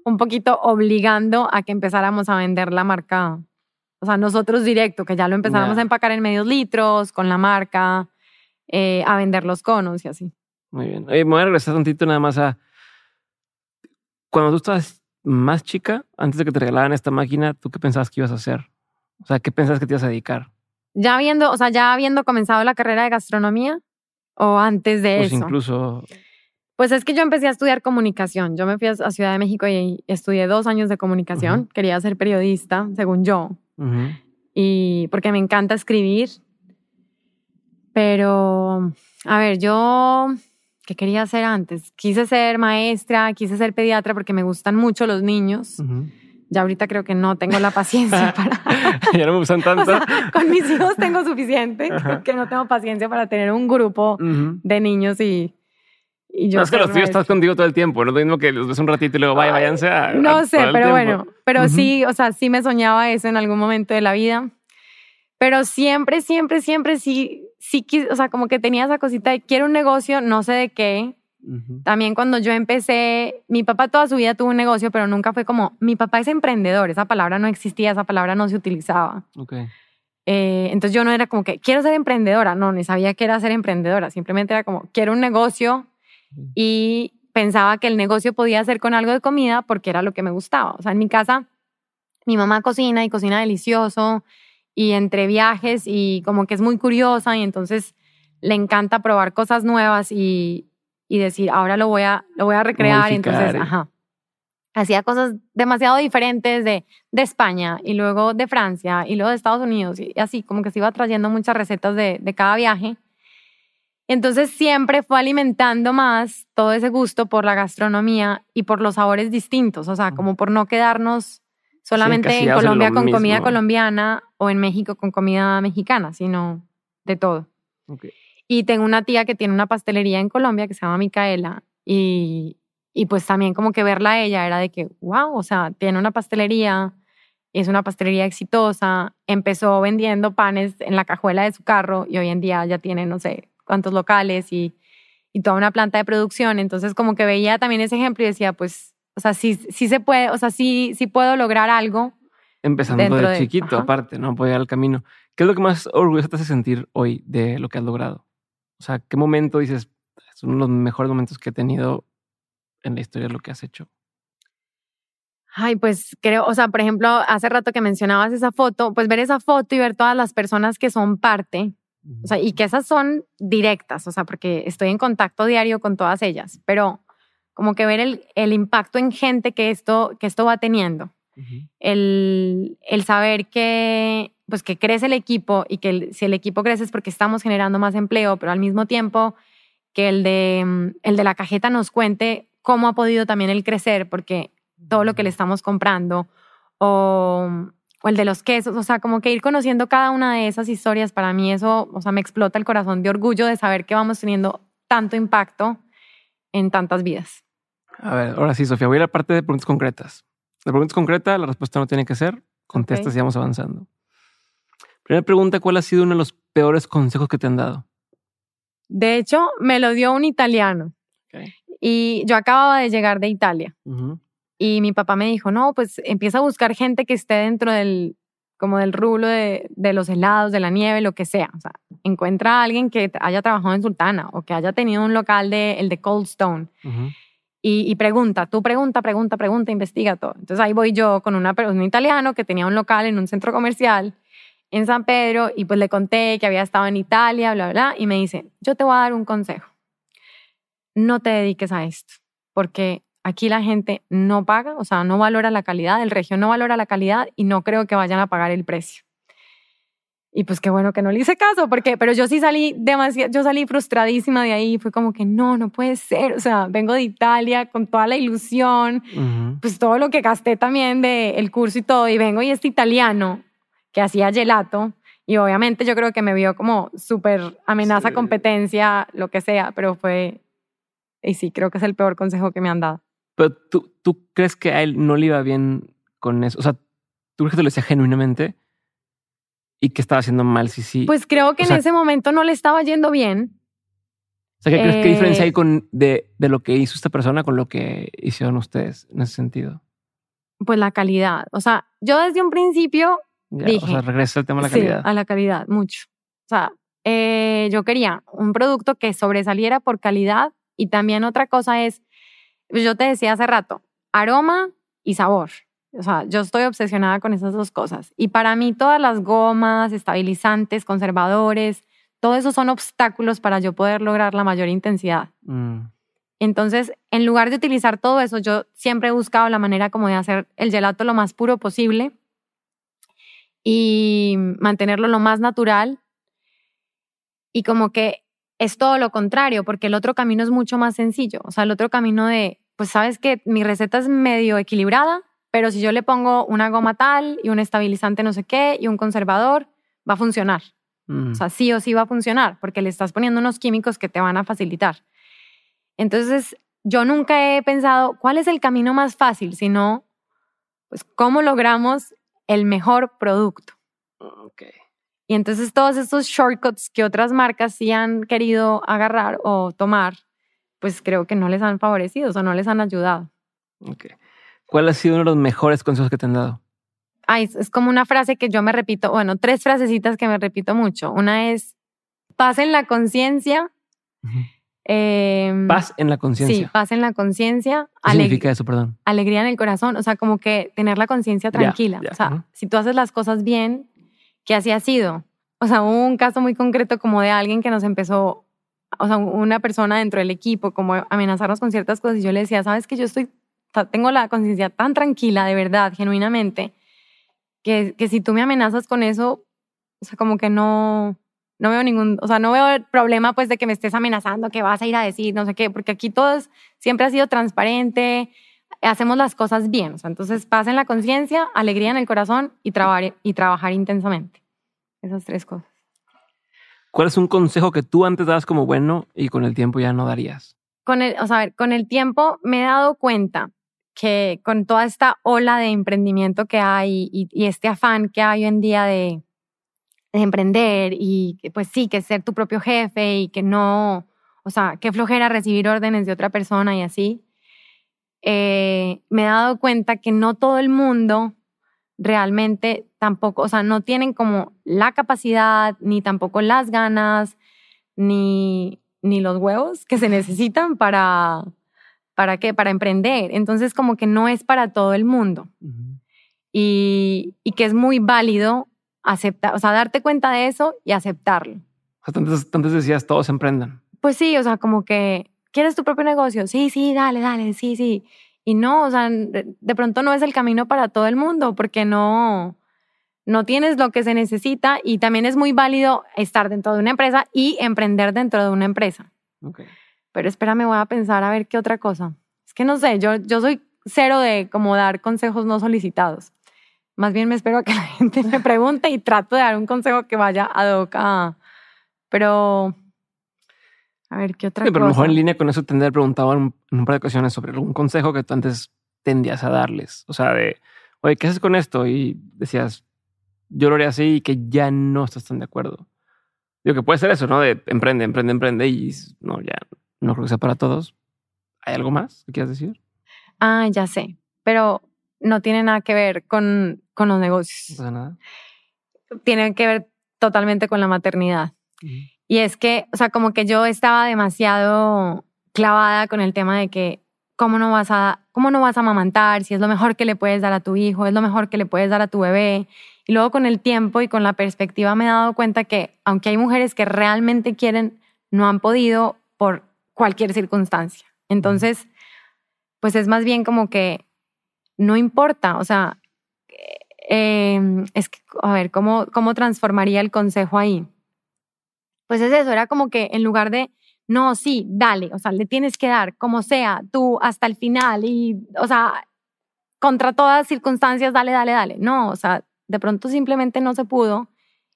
un poquito obligando a que empezáramos a vender la marca, o sea, nosotros directo, que ya lo empezáramos
Ya.
a empacar en medios litros, con la marca, eh, a vender los conos y así.
Muy bien. Oye, me voy a regresar un tantito nada más a. Cuando tú estabas más chica, antes de que te regalaran esta máquina, ¿tú qué pensabas que ibas a hacer? O sea, ¿qué pensabas que te ibas a dedicar?
Ya habiendo, o sea, ya habiendo comenzado la carrera de gastronomía o antes de
Pues
eso.
incluso.
Pues es que yo empecé a estudiar comunicación. Yo me fui a Ciudad de México y estudié dos años de comunicación. Quería ser periodista, según yo.
Ujú.
y porque me encanta escribir. Pero, a ver, yo, ¿qué quería hacer antes? Quise ser maestra, quise ser pediatra porque me gustan mucho los niños.
Ujú.
Ya ahorita creo que no tengo la paciencia para...
ya no me gustan
O
tanto.
sea, con mis hijos tengo suficiente,
Ajá.
que no tengo paciencia para tener un grupo
Ujú.
de niños y, y yo...
No, es que los tíos
maestra.
estás contigo todo el tiempo. No es lo mismo que los ves un ratito y luego vaya, váyanse a.
No
a-
sé, pero
tiempo.
bueno, pero
Ujú.
sí, o sea, sí me soñaba eso en algún momento de la vida. Pero siempre, siempre, siempre sí, sí, o sea, como que tenía esa cosita de quiero un negocio, no sé de qué. También cuando yo empecé, mi papá toda su vida tuvo un negocio, pero nunca fue como, mi papá es emprendedor, esa palabra no existía, esa palabra no se utilizaba.
Okay.
Eh, entonces yo no era como que quiero ser emprendedora, no, ni sabía que era ser emprendedora, simplemente era como quiero un negocio y pensaba que el negocio podía ser con algo de comida porque era lo que me gustaba. O sea, en mi casa mi mamá cocina y cocina delicioso y entre viajes y como que es muy curiosa y entonces le encanta probar cosas nuevas y, y decir, ahora lo voy a, lo voy a recrear. entonces, ajá. Hacía cosas demasiado diferentes de, de España y luego de Francia y luego de Estados Unidos y así, como que se iba trayendo muchas recetas de, de cada viaje. Entonces siempre fue alimentando más todo ese gusto por la gastronomía y por los sabores distintos, o sea, como por no quedarnos solamente en Colombia con comida colombiana o en México con comida mexicana, sino de todo. Y tengo una tía que tiene una pastelería en Colombia que se llama Micaela y, y pues también como que verla a ella era de que, wow, o sea, tiene una pastelería, es una pastelería exitosa, empezó vendiendo panes en la cajuela de su carro y hoy en día ya tiene, no sé, cuántos locales y, y toda una planta de producción. Entonces como que veía también ese ejemplo y decía, pues, o sea, sí, sí se puede, o sea, sí, sí puedo lograr algo.
Empezando de, chiquito, aparte, ¿no? Ir al camino. ¿Qué es lo que más orgulloso te hace sentir hoy de lo que has logrado? O sea, ¿qué momento dices, es uno de los mejores momentos que he tenido en la historia de lo que has hecho?
Ay, pues creo, o sea, por ejemplo, hace rato que mencionabas esa foto, pues ver esa foto y ver todas las personas que son parte o sea, y que esas son directas, o sea, porque estoy en contacto diario con todas ellas, pero como que ver el, el impacto en gente que esto, que esto va teniendo. el, el, saber que, pues que crece el equipo y que si el equipo crece es porque estamos generando más empleo, pero al mismo tiempo que el de, el de la cajeta nos cuente cómo ha podido también el crecer, porque todo lo que le estamos comprando o o el de los quesos, o sea, como que ir conociendo cada una de esas historias, para mí eso, o sea, me explota el corazón de orgullo de saber que vamos teniendo tanto impacto en tantas vidas.
A ver, ahora sí, Sofía, voy a la parte de preguntas concretas. De preguntas concretas, la respuesta no tiene que ser, contestas y vamos avanzando. Primera pregunta, ¿cuál ha sido uno de los peores consejos que te han dado?
De hecho, me lo dio un italiano. Y yo acababa de llegar de Italia. Y mi papá me dijo, no, pues empieza a buscar gente que esté dentro del, como del rulo de, de, los helados, de la nieve, lo que sea. O sea, encuentra a alguien que haya trabajado en Sultana o que haya tenido un local de, el de Cold Stone. Y, y, pregunta, tú pregunta, pregunta, pregunta, investiga todo. Entonces ahí voy yo con una, un italiano que tenía un local en un centro comercial en San Pedro y pues le conté que había estado en Italia, bla, bla, y me dice, yo te voy a dar un consejo. No te dediques a esto, porque Aquí la gente no paga, o sea, no valora la calidad, el región no valora la calidad y no creo que vayan a pagar el precio. Y pues qué bueno que no le hice caso, porque, pero yo sí salí demasiado, yo salí frustradísima de ahí, fue como que no, no puede ser, o sea, vengo de Italia con toda la ilusión, pues todo lo que gasté también del curso y todo, y vengo y este italiano que hacía gelato, y obviamente yo creo que me vio como súper amenaza, competencia, lo que sea, pero fue, y sí, creo que es el peor consejo que me han dado.
Pero tú, tú crees que a él no le iba bien con eso. O sea, tú crees que te lo decía genuinamente y que estaba haciendo mal, sí, sí.
Pues creo que en ese momento no le estaba yendo bien.
O sea, ¿qué, crees, ¿qué diferencia hay eh, con, de, de lo que hizo esta persona con lo que hicieron ustedes en ese sentido?
Pues la calidad. O sea, yo desde un principio dije. O
sea, regresa el tema de la calidad.
Sí, a la calidad, mucho. O sea, eh, yo quería un producto que sobresaliera por calidad y también otra cosa es yo te decía hace rato, aroma y sabor. O sea, yo estoy obsesionada con esas dos cosas. Y para mí todas las gomas, estabilizantes, conservadores, todo eso son obstáculos para yo poder lograr la mayor intensidad. Mm. Entonces, en lugar de utilizar todo eso, yo siempre he buscado la manera como de hacer el gelato lo más puro posible y mantenerlo lo más natural. Y como que es todo lo contrario, porque el otro camino es mucho más sencillo. O sea, el otro camino de, pues sabes que mi receta es medio equilibrada, pero si yo le pongo una goma tal y un estabilizante no sé qué y un conservador, va a funcionar. O sea, sí o sí va a funcionar, porque le estás poniendo unos químicos que te van a facilitar. Entonces, yo nunca he pensado cuál es el camino más fácil, sino, pues, cómo logramos el mejor producto.
Okay.
Y entonces todos estos shortcuts que otras marcas sí han querido agarrar o tomar, pues creo que no les han favorecido, o sea, no les han ayudado.
Okay. ¿Cuál ha sido uno de los mejores consejos que te han dado?
Ay, es como una frase que yo me repito, bueno, tres frasecitas que me repito mucho. Una es, paz en la conciencia.
Em, paz en la conciencia.
Sí, paz en la conciencia.
¿Qué significa eso, perdón?
Alegría en el corazón, o sea, como que tener la conciencia tranquila. O sea, si tú haces las cosas bien, ¿qué así ha sido? O sea, hubo un caso muy concreto como de alguien que nos empezó, o sea, una persona dentro del equipo, como amenazarnos con ciertas cosas y yo le decía, sabes que yo estoy, tengo la conciencia tan tranquila, de verdad, genuinamente, que, que si tú me amenazas con eso, o sea, como que no, no veo ningún, o sea, no veo el problema pues de que me estés amenazando, que vas a ir a decir, no sé qué, porque aquí todo siempre ha sido transparente, hacemos las cosas bien, o sea, entonces paz en la conciencia, alegría en el corazón y, trabajar y trabajar intensamente. Esas tres cosas.
¿Cuál es un consejo que tú antes dabas como bueno y con el tiempo ya no darías?
Con el, o sea, con el tiempo me he dado cuenta que con toda esta ola de emprendimiento que hay y, este afán que hay hoy en día de, emprender y pues sí, que ser tu propio jefe y que no, o sea, qué flojera recibir órdenes de otra persona y así, eh, me he dado cuenta que no todo el mundo realmente tampoco, o sea, no tienen como la capacidad, ni tampoco las ganas, ni, ni los huevos que se necesitan para, ¿Para qué? Para emprender. Entonces, como que no es para todo el mundo. y, y, que es muy válido aceptar, o sea, darte cuenta de eso y aceptarlo.
O sea, antes, decías, todos emprendan.
Pues sí, o sea, como que, ¿quieres tu propio negocio? Sí, sí, dale, dale, sí, sí. Y no, o sea, de pronto no es el camino para todo el mundo porque no, no tienes lo que se necesita y también es muy válido estar dentro de una empresa y emprender dentro de una empresa. Okay. Pero espérame, voy a pensar a ver qué otra cosa. Es que no sé, yo, yo soy cero de como dar consejos no solicitados. Más bien me espero a que la gente me pregunte y trato de dar un consejo que vaya a hoc Pero, a ver, ¿qué otra cosa?
Pero a lo mejor en línea con eso tendría preguntado en un par de ocasiones sobre algún consejo que tú antes tendías a darles. O sea, de, oye, ¿qué haces con esto? Y decías, yo lo haría así y que ya no estás tan de acuerdo. Digo que puede ser eso, ¿no? De emprende, emprende, emprende y no, ya no creo que sea para todos. ¿Hay algo más que quieras decir?
Ah, ya sé, pero no tiene nada que ver con, con los negocios.
¿No nada?
Tiene que ver totalmente con la maternidad. Y es que, o sea, como que yo estaba demasiado clavada con el tema de que cómo no vas a cómo no vas a amamantar, si es lo mejor que le puedes dar a tu hijo, es lo mejor que le puedes dar a tu bebé. Y luego con el tiempo y con la perspectiva me he dado cuenta que aunque hay mujeres que realmente quieren, no han podido por cualquier circunstancia. Entonces, pues es más bien como que no importa, o sea, em, es que, a ver, ¿cómo, ¿cómo transformaría el consejo ahí? Pues es eso, era como que en lugar de, no, sí, dale, o sea, le tienes que dar, como sea, tú hasta el final y, o sea, contra todas circunstancias, dale, dale, dale. No, o sea, de pronto simplemente no se pudo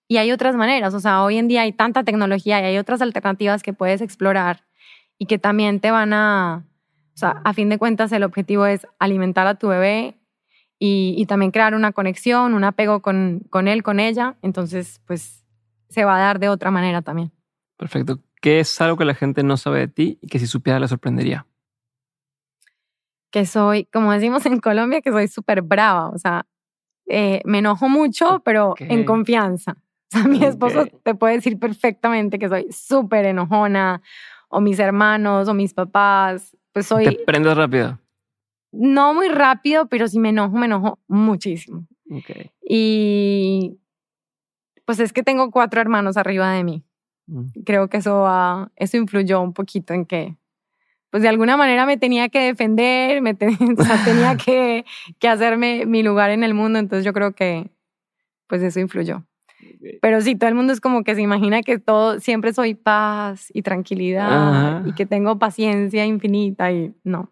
y hay otras maneras, o sea, hoy en día hay tanta tecnología y hay otras alternativas que puedes explorar y que también te van a, o sea, a fin de cuentas el objetivo es alimentar a tu bebé y, también crear una conexión, un apego con, con él, con ella, entonces pues se va a dar de otra manera también.
Perfecto. ¿Qué es algo que la gente no sabe de ti y que si supiera le sorprendería?
Que soy, como decimos en Colombia, que soy súper brava, o sea, eh, me enojo mucho, pero en confianza. O sea, mi esposo te puede decir perfectamente que soy súper enojona o mis hermanos o mis papás. Pues soy...
¿Te prendes rápido?
No muy rápido, pero si me enojo, me enojo muchísimo.
Okay.
Y pues es que tengo cuatro hermanos arriba de mí. Mm. Creo que eso, eso influyó un poquito en que, pues de alguna manera me tenía que defender, me o sea, tenía que, que hacerme mi lugar en el mundo. Entonces yo creo que, pues eso influyó. Pero sí, todo el mundo es como que se imagina que todo, siempre soy paz y tranquilidad y que tengo paciencia infinita y no.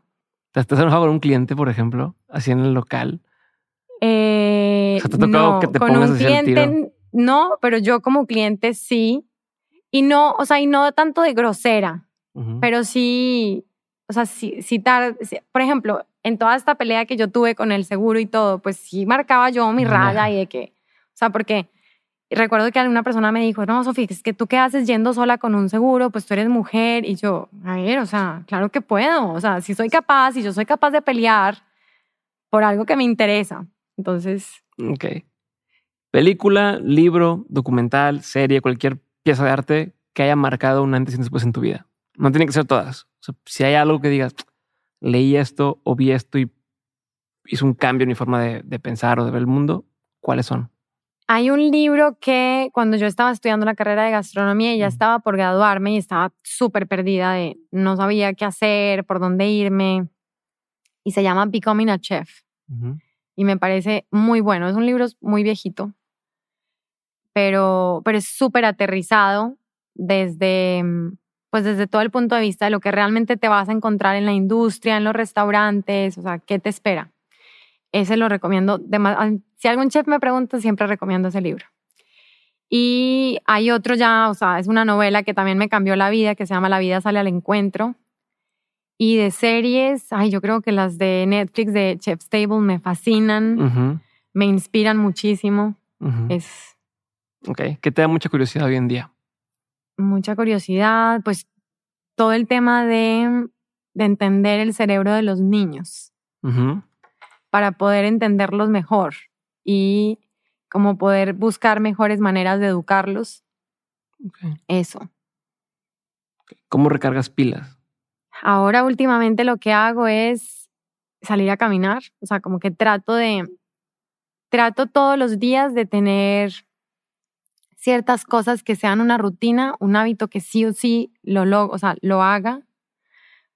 ¿Te has enojado con un cliente, por ejemplo, así en el local?
Eh,
¿te ha tocado que te con un cliente
no, pero yo como cliente sí. Y no, o sea, y no tanto de grosera, pero sí, o sea, sí, citar, por ejemplo, en toda esta pelea que yo tuve con el seguro y todo, pues sí marcaba yo mi raya y de que, o sea, porque recuerdo que alguna persona me dijo, no, Sofía, es que tú qué haces yendo sola con un seguro, pues tú eres mujer. Y yo, a ver, o sea, claro que puedo. O sea, si soy capaz, si yo soy capaz de pelear por algo que me interesa. Entonces.
Ok. Película, libro, documental, serie, cualquier pieza de arte que haya marcado un antes y después en tu vida. No tiene que ser todas. Si hay algo que digas, leí esto o vi esto y hizo un cambio en mi forma de, de pensar o de ver el mundo, ¿cuáles son?
Hay un libro que cuando yo estaba estudiando la carrera de gastronomía y ya estaba por graduarme y estaba súper perdida de no sabía qué hacer, por dónde irme, y se llama Becoming a Chef. Y me parece muy bueno. Es un libro muy viejito, pero, pero es súper aterrizado desde, pues desde todo el punto de vista de lo que realmente te vas a encontrar en la industria, en los restaurantes, o sea, ¿qué te espera? Ese lo recomiendo. Si algún chef me pregunta, siempre recomiendo ese libro. Y hay otro ya, o sea, es una novela que también me cambió la vida, que se llama La vida sale al encuentro. Y de series, ay, yo creo que las de Netflix de Chef's Table me fascinan, me inspiran muchísimo. Es.
Ok, ¿qué te da mucha curiosidad hoy en día?
Mucha curiosidad, pues todo el tema de, de entender el cerebro de los niños para poder entenderlos mejor y como poder buscar mejores maneras de educarlos. Eso.
¿Cómo recargas pilas?
Ahora últimamente lo que hago es salir a caminar, o sea, como que trato de, trato todos los días de tener ciertas cosas que sean una rutina, un hábito que sí o sí lo, lo, o sea, lo haga,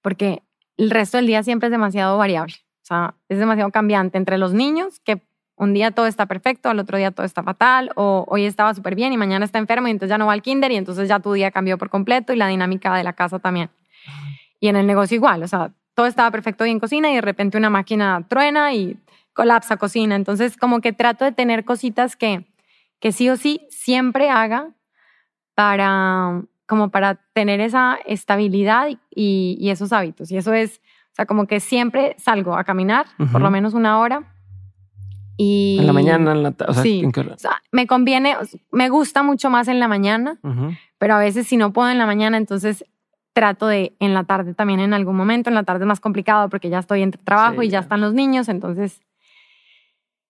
porque el resto del día siempre es demasiado variable. O sea, es demasiado cambiante entre los niños, que un día todo está perfecto, al otro día todo está fatal, o hoy estaba súper bien y mañana está enfermo y entonces ya no va al kinder y entonces ya tu día cambió por completo y la dinámica de la casa también. Y en el negocio igual, o sea, todo estaba perfecto y en cocina y de repente una máquina truena y colapsa cocina. Entonces, como que trato de tener cositas que, que sí o sí siempre haga para, como para tener esa estabilidad y, y esos hábitos. Y eso es o sea, como que siempre salgo a caminar, por lo menos una hora. Y,
en la mañana, en la tarde.
sí. O sea, me conviene, me gusta mucho más en la mañana, pero a veces si no puedo en la mañana, entonces trato de en la tarde también en algún momento. En la tarde es más complicado porque ya estoy en trabajo y ya están los niños, entonces.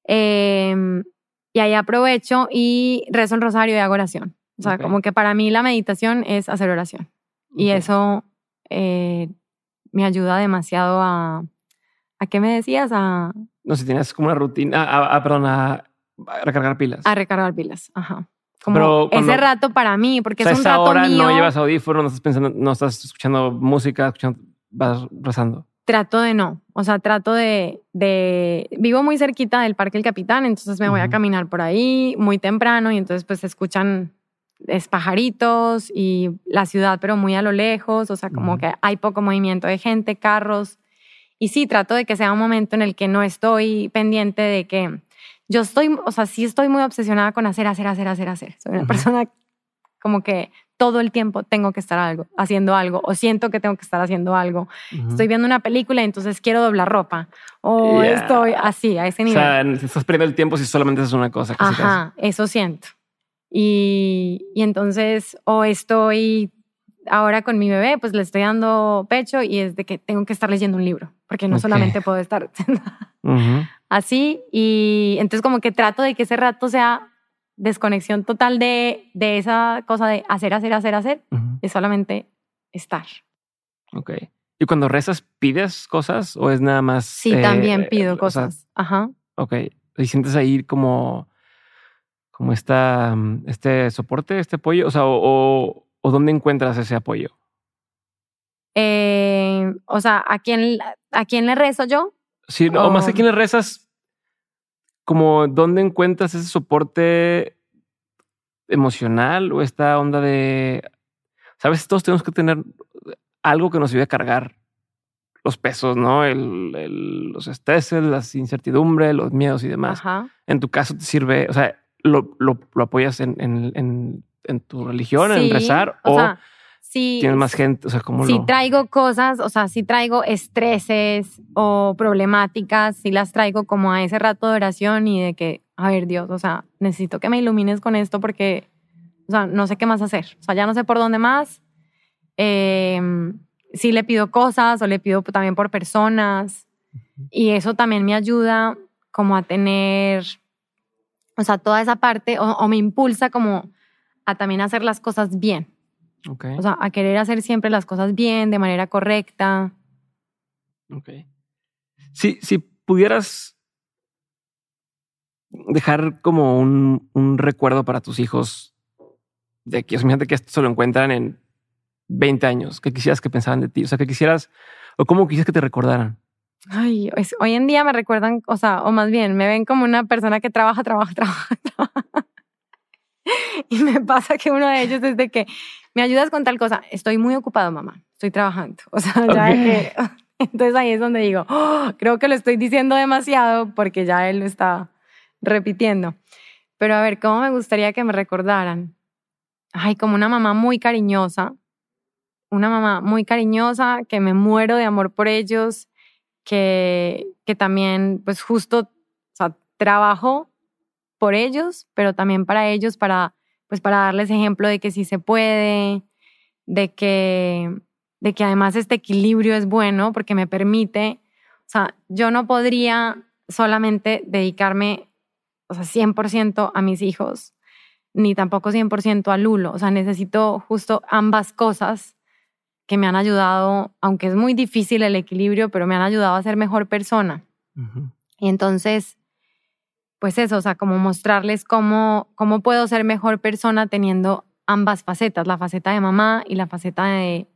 Em, y ahí aprovecho y rezo el rosario y hago oración. O sea, como que para mí la meditación es hacer oración. Y eso eh, me ayuda demasiado a... ¿A qué me decías? A...
No sé, tienes como una rutina, a, perdón, a, recargar pilas.
A recargar pilas, ajá. Como ese rato para mí, porque es un rato
hora
mío.
no llevas audífonos, no estás pensando, no estás escuchando música, escuchando, vas rezando.
Trato de no, o sea, trato de, de, vivo muy cerquita del Parque El Capitán, entonces me voy a caminar por ahí muy temprano y entonces pues se escuchan es pajaritos y la ciudad, pero muy a lo lejos, o sea, como que hay poco movimiento de gente, carros. Y sí, trato de que sea un momento en el que no estoy pendiente de que yo estoy, o sea, sí estoy muy obsesionada con hacer, hacer, hacer, hacer, hacer. Soy una persona como que todo el tiempo tengo que estar algo, haciendo algo, o siento que tengo que estar haciendo algo. Estoy viendo una película y entonces quiero doblar ropa, o estoy así, a ese nivel. O
sea, estás perdiendo el tiempo si solamente es una cosa.
Ajá, eso siento. Y, y entonces, o estoy ahora con mi bebé, pues le estoy dando pecho y es de que tengo que estar leyendo un libro, porque no solamente puedo estar así. Y entonces como que trato de que ese rato sea desconexión total de, de esa cosa de hacer, hacer, hacer, hacer, es solamente estar.
Ok. ¿Y cuando rezas, pides cosas o es nada más?
Sí, también eh, pido cosas. Ajá.
Ok. ¿Y sientes ahí como como esta, este soporte, este apoyo? O sea, o, o, dónde encuentras ese apoyo?
Eh, o sea, ¿a quién, ¿a quién le rezo yo?
Sí, o, más a quién le rezas, como dónde encuentras ese soporte emocional o esta onda de, sabes, todos tenemos que tener algo que nos ayude a cargar los pesos, ¿no? El, el, los estreses, las incertidumbres, los miedos y demás. En tu caso te sirve, o sea, lo, lo, lo apoyas en, en, en, tu religión, en rezar, o, sea, tienes más gente, o sea, como
Si traigo cosas, o sea, si traigo estreses o problemáticas, si las traigo como a ese rato de oración y de que a ver Dios, o sea, necesito que me ilumines con esto porque, o sea, no sé qué más hacer. O sea, ya no sé por dónde más. Eh, sí le pido cosas o le pido también por personas. Y eso también me ayuda como a tener, o sea, toda esa parte, o, me impulsa como a también hacer las cosas bien. O sea, a querer hacer siempre las cosas bien, de manera correcta.
Ok. Si, si pudieras dejar como un, un recuerdo para tus hijos de que, imagínate que esto se lo encuentran en 20 años, ¿qué quisieras que pensaban de ti? O sea, que quisieras, o cómo quisieras que te recordaran.
Ay, hoy en día me recuerdan, o sea, o más bien, me ven como una persona que trabaja, trabaja, trabaja, trabaja. Y me pasa que uno de ellos es de que me ayudas con tal cosa, estoy muy ocupado, mamá, estoy trabajando. O sea, ya que, entonces ahí es donde digo, oh, creo que lo estoy diciendo demasiado porque ya él lo está repitiendo. Pero a ver, ¿cómo me gustaría que me recordaran? Ay, como una mamá muy cariñosa, una mamá muy cariñosa, que me muero de amor por ellos, que, que también, pues justo, trabajo por ellos, pero también para ellos, para, pues para darles ejemplo de que sí se puede, de que, de que además este equilibrio es bueno porque me permite, o sea, yo no podría solamente dedicarme, o sea, 100% a mis hijos, ni tampoco 100% a Lulo, o sea, necesito justo ambas cosas que me han ayudado, aunque es muy difícil el equilibrio, pero me han ayudado a ser mejor persona. Y entonces, pues eso, o sea, como mostrarles cómo, cómo puedo ser mejor persona teniendo ambas facetas, la faceta de mamá y la faceta de,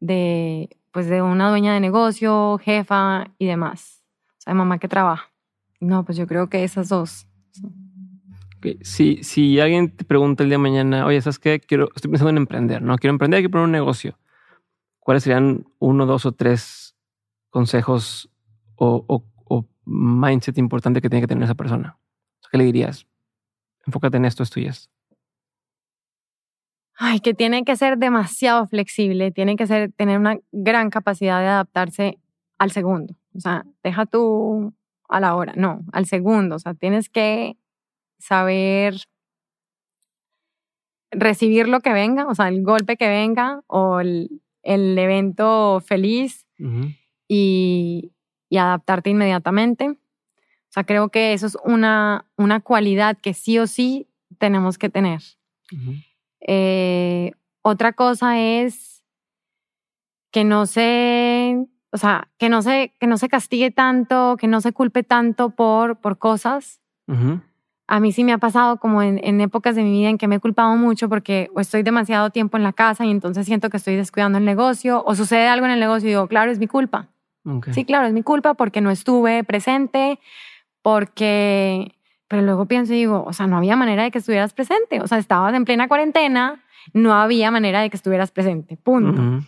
de, pues de una dueña de negocio, jefa y demás. O sea, de mamá que trabaja. No, pues yo creo que esas dos.
Si, si alguien te pregunta el día de mañana, oye, ¿sabes qué? Quiero, estoy pensando en emprender, ¿no? Quiero emprender, quiero poner un negocio. ¿Cuáles serían uno, dos o tres consejos o, mindset importante que tiene que tener esa persona? ¿Qué le dirías? Enfócate en esto, esto y.
Ay, que tiene que ser demasiado flexible, tiene que ser, tener una gran capacidad de adaptarse al segundo. O sea, deja tú a la hora, no, al segundo. O sea, tienes que saber recibir lo que venga, o sea, el golpe que venga o el, el evento feliz y, adaptarte inmediatamente. O sea, creo que eso es una, una cualidad que sí o sí tenemos que tener. Eh, otra cosa es que no se, o sea, que no se, que no se castigue tanto, que no se culpe tanto por, por cosas a mí sí me ha pasado como en, épocas de mi vida en que me he culpado mucho porque o estoy demasiado tiempo en la casa y entonces siento que estoy descuidando el negocio o sucede algo en el negocio y digo, claro, es mi culpa. Sí, claro, es mi culpa porque no estuve presente, porque... Pero luego pienso y digo, o sea, no había manera de que estuvieras presente. O sea, estabas en plena cuarentena, no había manera de que estuvieras presente. Punto.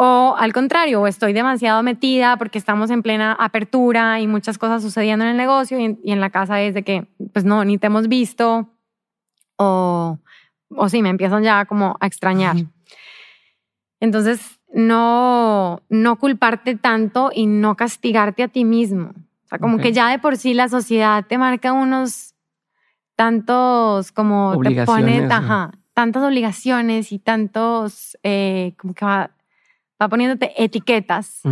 O al contrario, estoy demasiado metida porque estamos en plena apertura y muchas cosas sucediendo en el negocio y en, la casa es de que, pues no, ni te hemos visto. O, o sí, me empiezan ya como a extrañar. Entonces, no, no culparte tanto y no castigarte a ti mismo. O sea, como que ya de por sí la sociedad te marca unos tantos, como te pone, ajá, tantas obligaciones y tantos, eh, como que va, va poniéndote etiquetas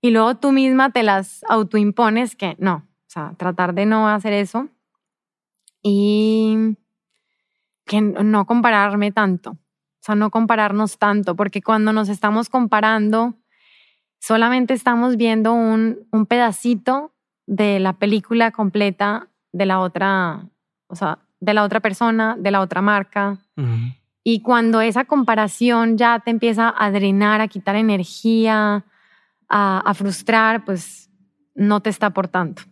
y luego tú misma te las autoimpones que no, o sea, tratar de no hacer eso y que no compararme tanto, o sea, no compararnos tanto, porque cuando nos estamos comparando, solamente estamos viendo un, un pedacito de la película completa de la otra, o sea, de la otra persona, de la otra marca. Y cuando esa comparación ya te empieza a drenar, a quitar energía, a, frustrar, pues no te está aportando.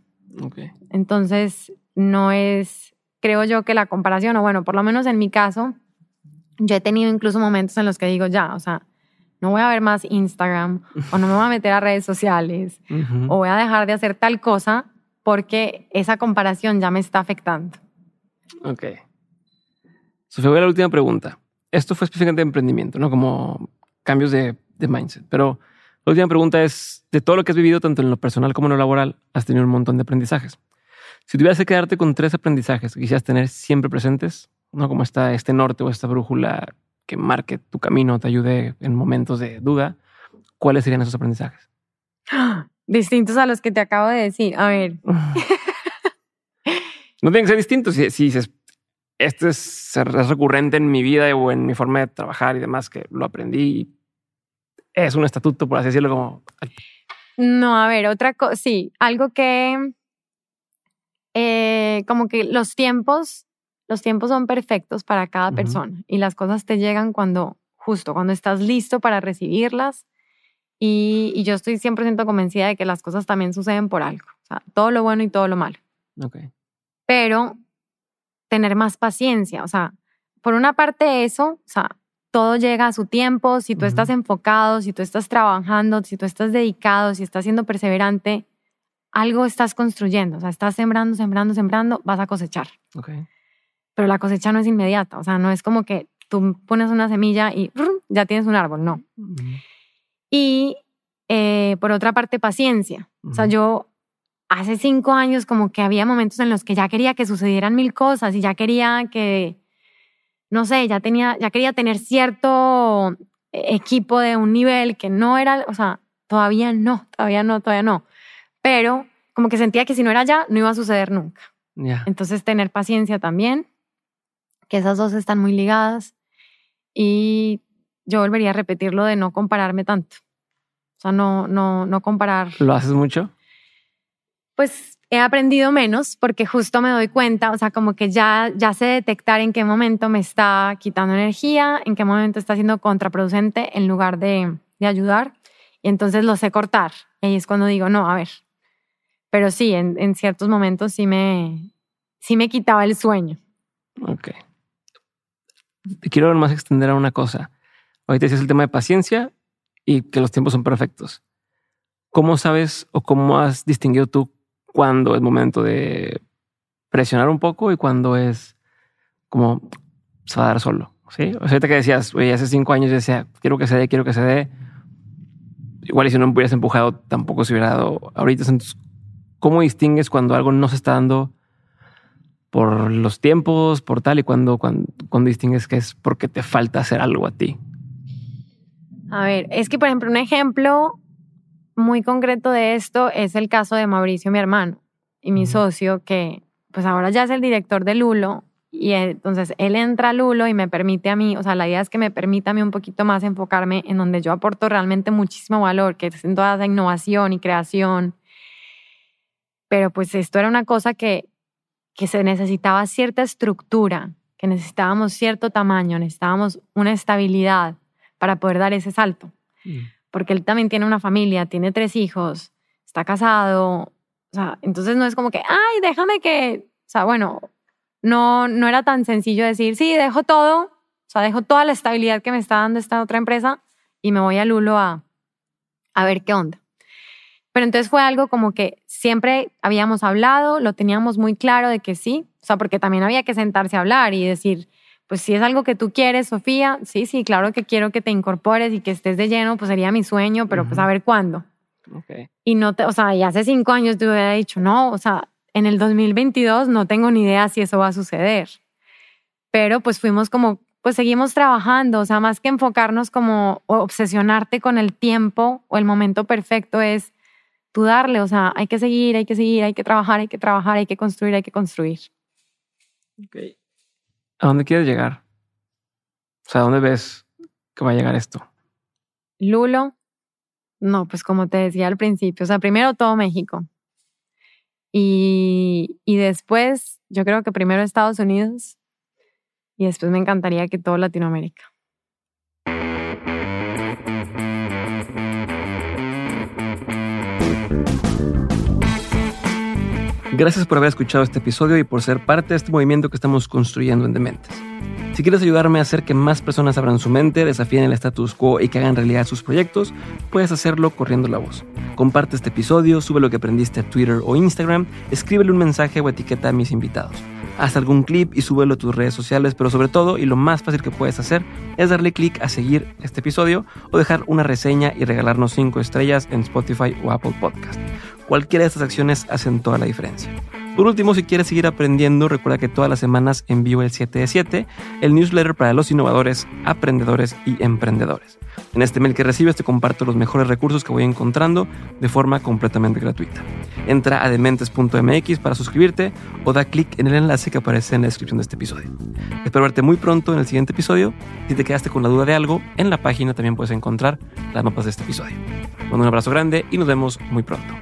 Entonces, no es, creo yo que la comparación, o bueno, por lo menos en mi caso, yo he tenido incluso momentos en los que digo, ya, o sea, no voy a ver más Instagram o no me voy a meter a redes sociales o voy a dejar de hacer tal cosa porque esa comparación ya me está afectando.
Ok. Sofía, voy a la última pregunta esto fue específicamente de emprendimiento, ¿no? Como cambios de, mindset. Pero la última pregunta es, de todo lo que has vivido, tanto en lo personal como en lo laboral, has tenido un montón de aprendizajes. Si tuvieras que quedarte con tres aprendizajes que quisieras tener siempre presentes, ¿no? Como está este norte o esta brújula que marque tu camino, te ayude en momentos de duda, ¿cuáles serían esos aprendizajes?
Distintos a los que te acabo de decir. A ver.
no tienen que ser distintos. Si, dices, este es, recurrente en mi vida o en mi forma de trabajar y demás, que lo aprendí. Es un estatuto, por así decirlo, como...
No, a ver, otra cosa, sí, algo que... Eh, como que los tiempos, los tiempos son perfectos para cada persona y las cosas te llegan cuando, justo, cuando estás listo para recibirlas y, yo estoy 100% convencida de que las cosas también suceden por algo. O sea, todo lo bueno y todo lo malo.
Okay.
Pero tener más paciencia. O sea, por una parte eso, o sea, todo llega a su tiempo. Si tú estás enfocado, si tú estás trabajando, si tú estás dedicado, si estás siendo perseverante, algo estás construyendo. O sea, estás sembrando, sembrando, sembrando, vas a cosechar.
Okay.
Pero la cosecha no es inmediata. O sea, no es como que tú pones una semilla y ya tienes un árbol. No. Y eh, por otra parte, paciencia. O sea, yo hace cinco años como que había momentos en los que ya quería que sucedieran mil cosas y ya quería que, no sé, ya, tenía, ya quería tener cierto equipo de un nivel que no era, o sea, todavía no, todavía no, todavía no. Pero como que sentía que si no era ya, no iba a suceder nunca. Entonces, tener paciencia también, que esas dos están muy ligadas. Y yo volvería a repetirlo de no compararme tanto. O sea, no, no, no comparar.
¿Lo haces mucho?
Pues he aprendido menos porque justo me doy cuenta, o sea, como que ya, ya sé detectar en qué momento me está quitando energía, en qué momento está siendo contraproducente en lugar de, de ayudar. Y entonces lo sé cortar. Y ahí es cuando digo, no, a ver. Pero sí, en, en ciertos momentos sí me, sí me quitaba el sueño.
Ok. Quiero más extender a una cosa. Ahorita decías el tema de paciencia y que los tiempos son perfectos. ¿Cómo sabes o cómo has distinguido tú cuándo es momento de presionar un poco y cuándo es como se va a dar solo? ¿Sí? O sea, ahorita que decías, oye, hace cinco años yo decía, quiero que se dé, quiero que se dé. Igual y si no me hubieras empujado, tampoco se hubiera dado ahorita. Entonces, ¿cómo distingues cuando algo no se está dando por los tiempos, por tal, y cuando, cuando, cuando distingues que es porque te falta hacer algo a ti?
A ver, es que por ejemplo un ejemplo muy concreto de esto es el caso de Mauricio, mi hermano, y mi socio, que pues ahora ya es el director de Lulo, y entonces él entra a Lulo y me permite a mí, o sea, la idea es que me permita a mí un poquito más enfocarme en donde yo aporto realmente muchísimo valor, que es en toda esa innovación y creación. Pero pues esto era una cosa que, que se necesitaba cierta estructura, que necesitábamos cierto tamaño, necesitábamos una estabilidad para poder dar ese salto. Mm. Porque él también tiene una familia, tiene tres hijos, está casado. O sea, entonces no es como que, ay, déjame que, o sea, bueno, no, no era tan sencillo decir, sí, dejo todo, o sea, dejo toda la estabilidad que me está dando esta otra empresa y me voy a Lulo a, a ver qué onda. Pero entonces fue algo como que siempre habíamos hablado, lo teníamos muy claro de que sí, o sea, porque también había que sentarse a hablar y decir, pues si es algo que tú quieres, Sofía, sí, sí, claro que quiero que te incorpores y que estés de lleno, pues sería mi sueño, pero pues a ver cuándo.
Okay.
Y no te, o sea, y hace cinco años te hubiera dicho, no, o sea, en el 2022 no tengo ni idea si eso va a suceder. Pero pues fuimos como, pues seguimos trabajando, o sea, más que enfocarnos como obsesionarte con el tiempo o el momento perfecto es tú darle, o sea, hay que seguir, hay que seguir, hay que trabajar, hay que trabajar, hay que construir, hay que construir.
Okay. ¿A dónde quieres llegar? O sea, ¿a dónde ves que va a llegar esto?
Lulo, no, pues como te decía al principio, o sea, primero todo México. Y, y después, yo creo que primero Estados Unidos y después me encantaría que todo Latinoamérica.
Gracias por haber escuchado este episodio y por ser parte de este movimiento que estamos construyendo en Dementes. Si quieres ayudarme a hacer que más personas abran su mente, desafíen el status quo y que hagan realidad sus proyectos, puedes hacerlo corriendo la voz. Comparte este episodio, sube lo que aprendiste a Twitter o Instagram, escríbele un mensaje o etiqueta a mis invitados. Haz algún clip y súbelo a tus redes sociales, pero sobre todo, y lo más fácil que puedes hacer, es darle clic a seguir este episodio o dejar una reseña y regalarnos 5 estrellas en Spotify o Apple Podcast. Cualquiera de estas acciones hacen toda la diferencia. Por último, si quieres seguir aprendiendo, recuerda que todas las semanas envío el 7 de 7, el newsletter para los innovadores, aprendedores y emprendedores. En este mail que recibes te comparto los mejores recursos que voy encontrando de forma completamente gratuita. Entra a dementes.mx para suscribirte o da clic en el enlace que aparece en la descripción de este episodio. Espero verte muy pronto en el siguiente episodio. Si te quedaste con la duda de algo, en la página también puedes encontrar las notas de este episodio. un abrazo grande y nos vemos muy pronto.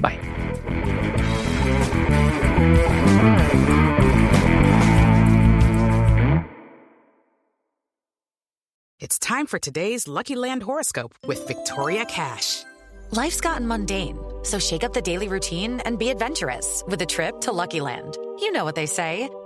Bye.
It's time for today's Lucky Land horoscope with Victoria Cash.
Life's gotten mundane, so shake up the daily routine and be adventurous with a trip to Lucky Land. You know what they say.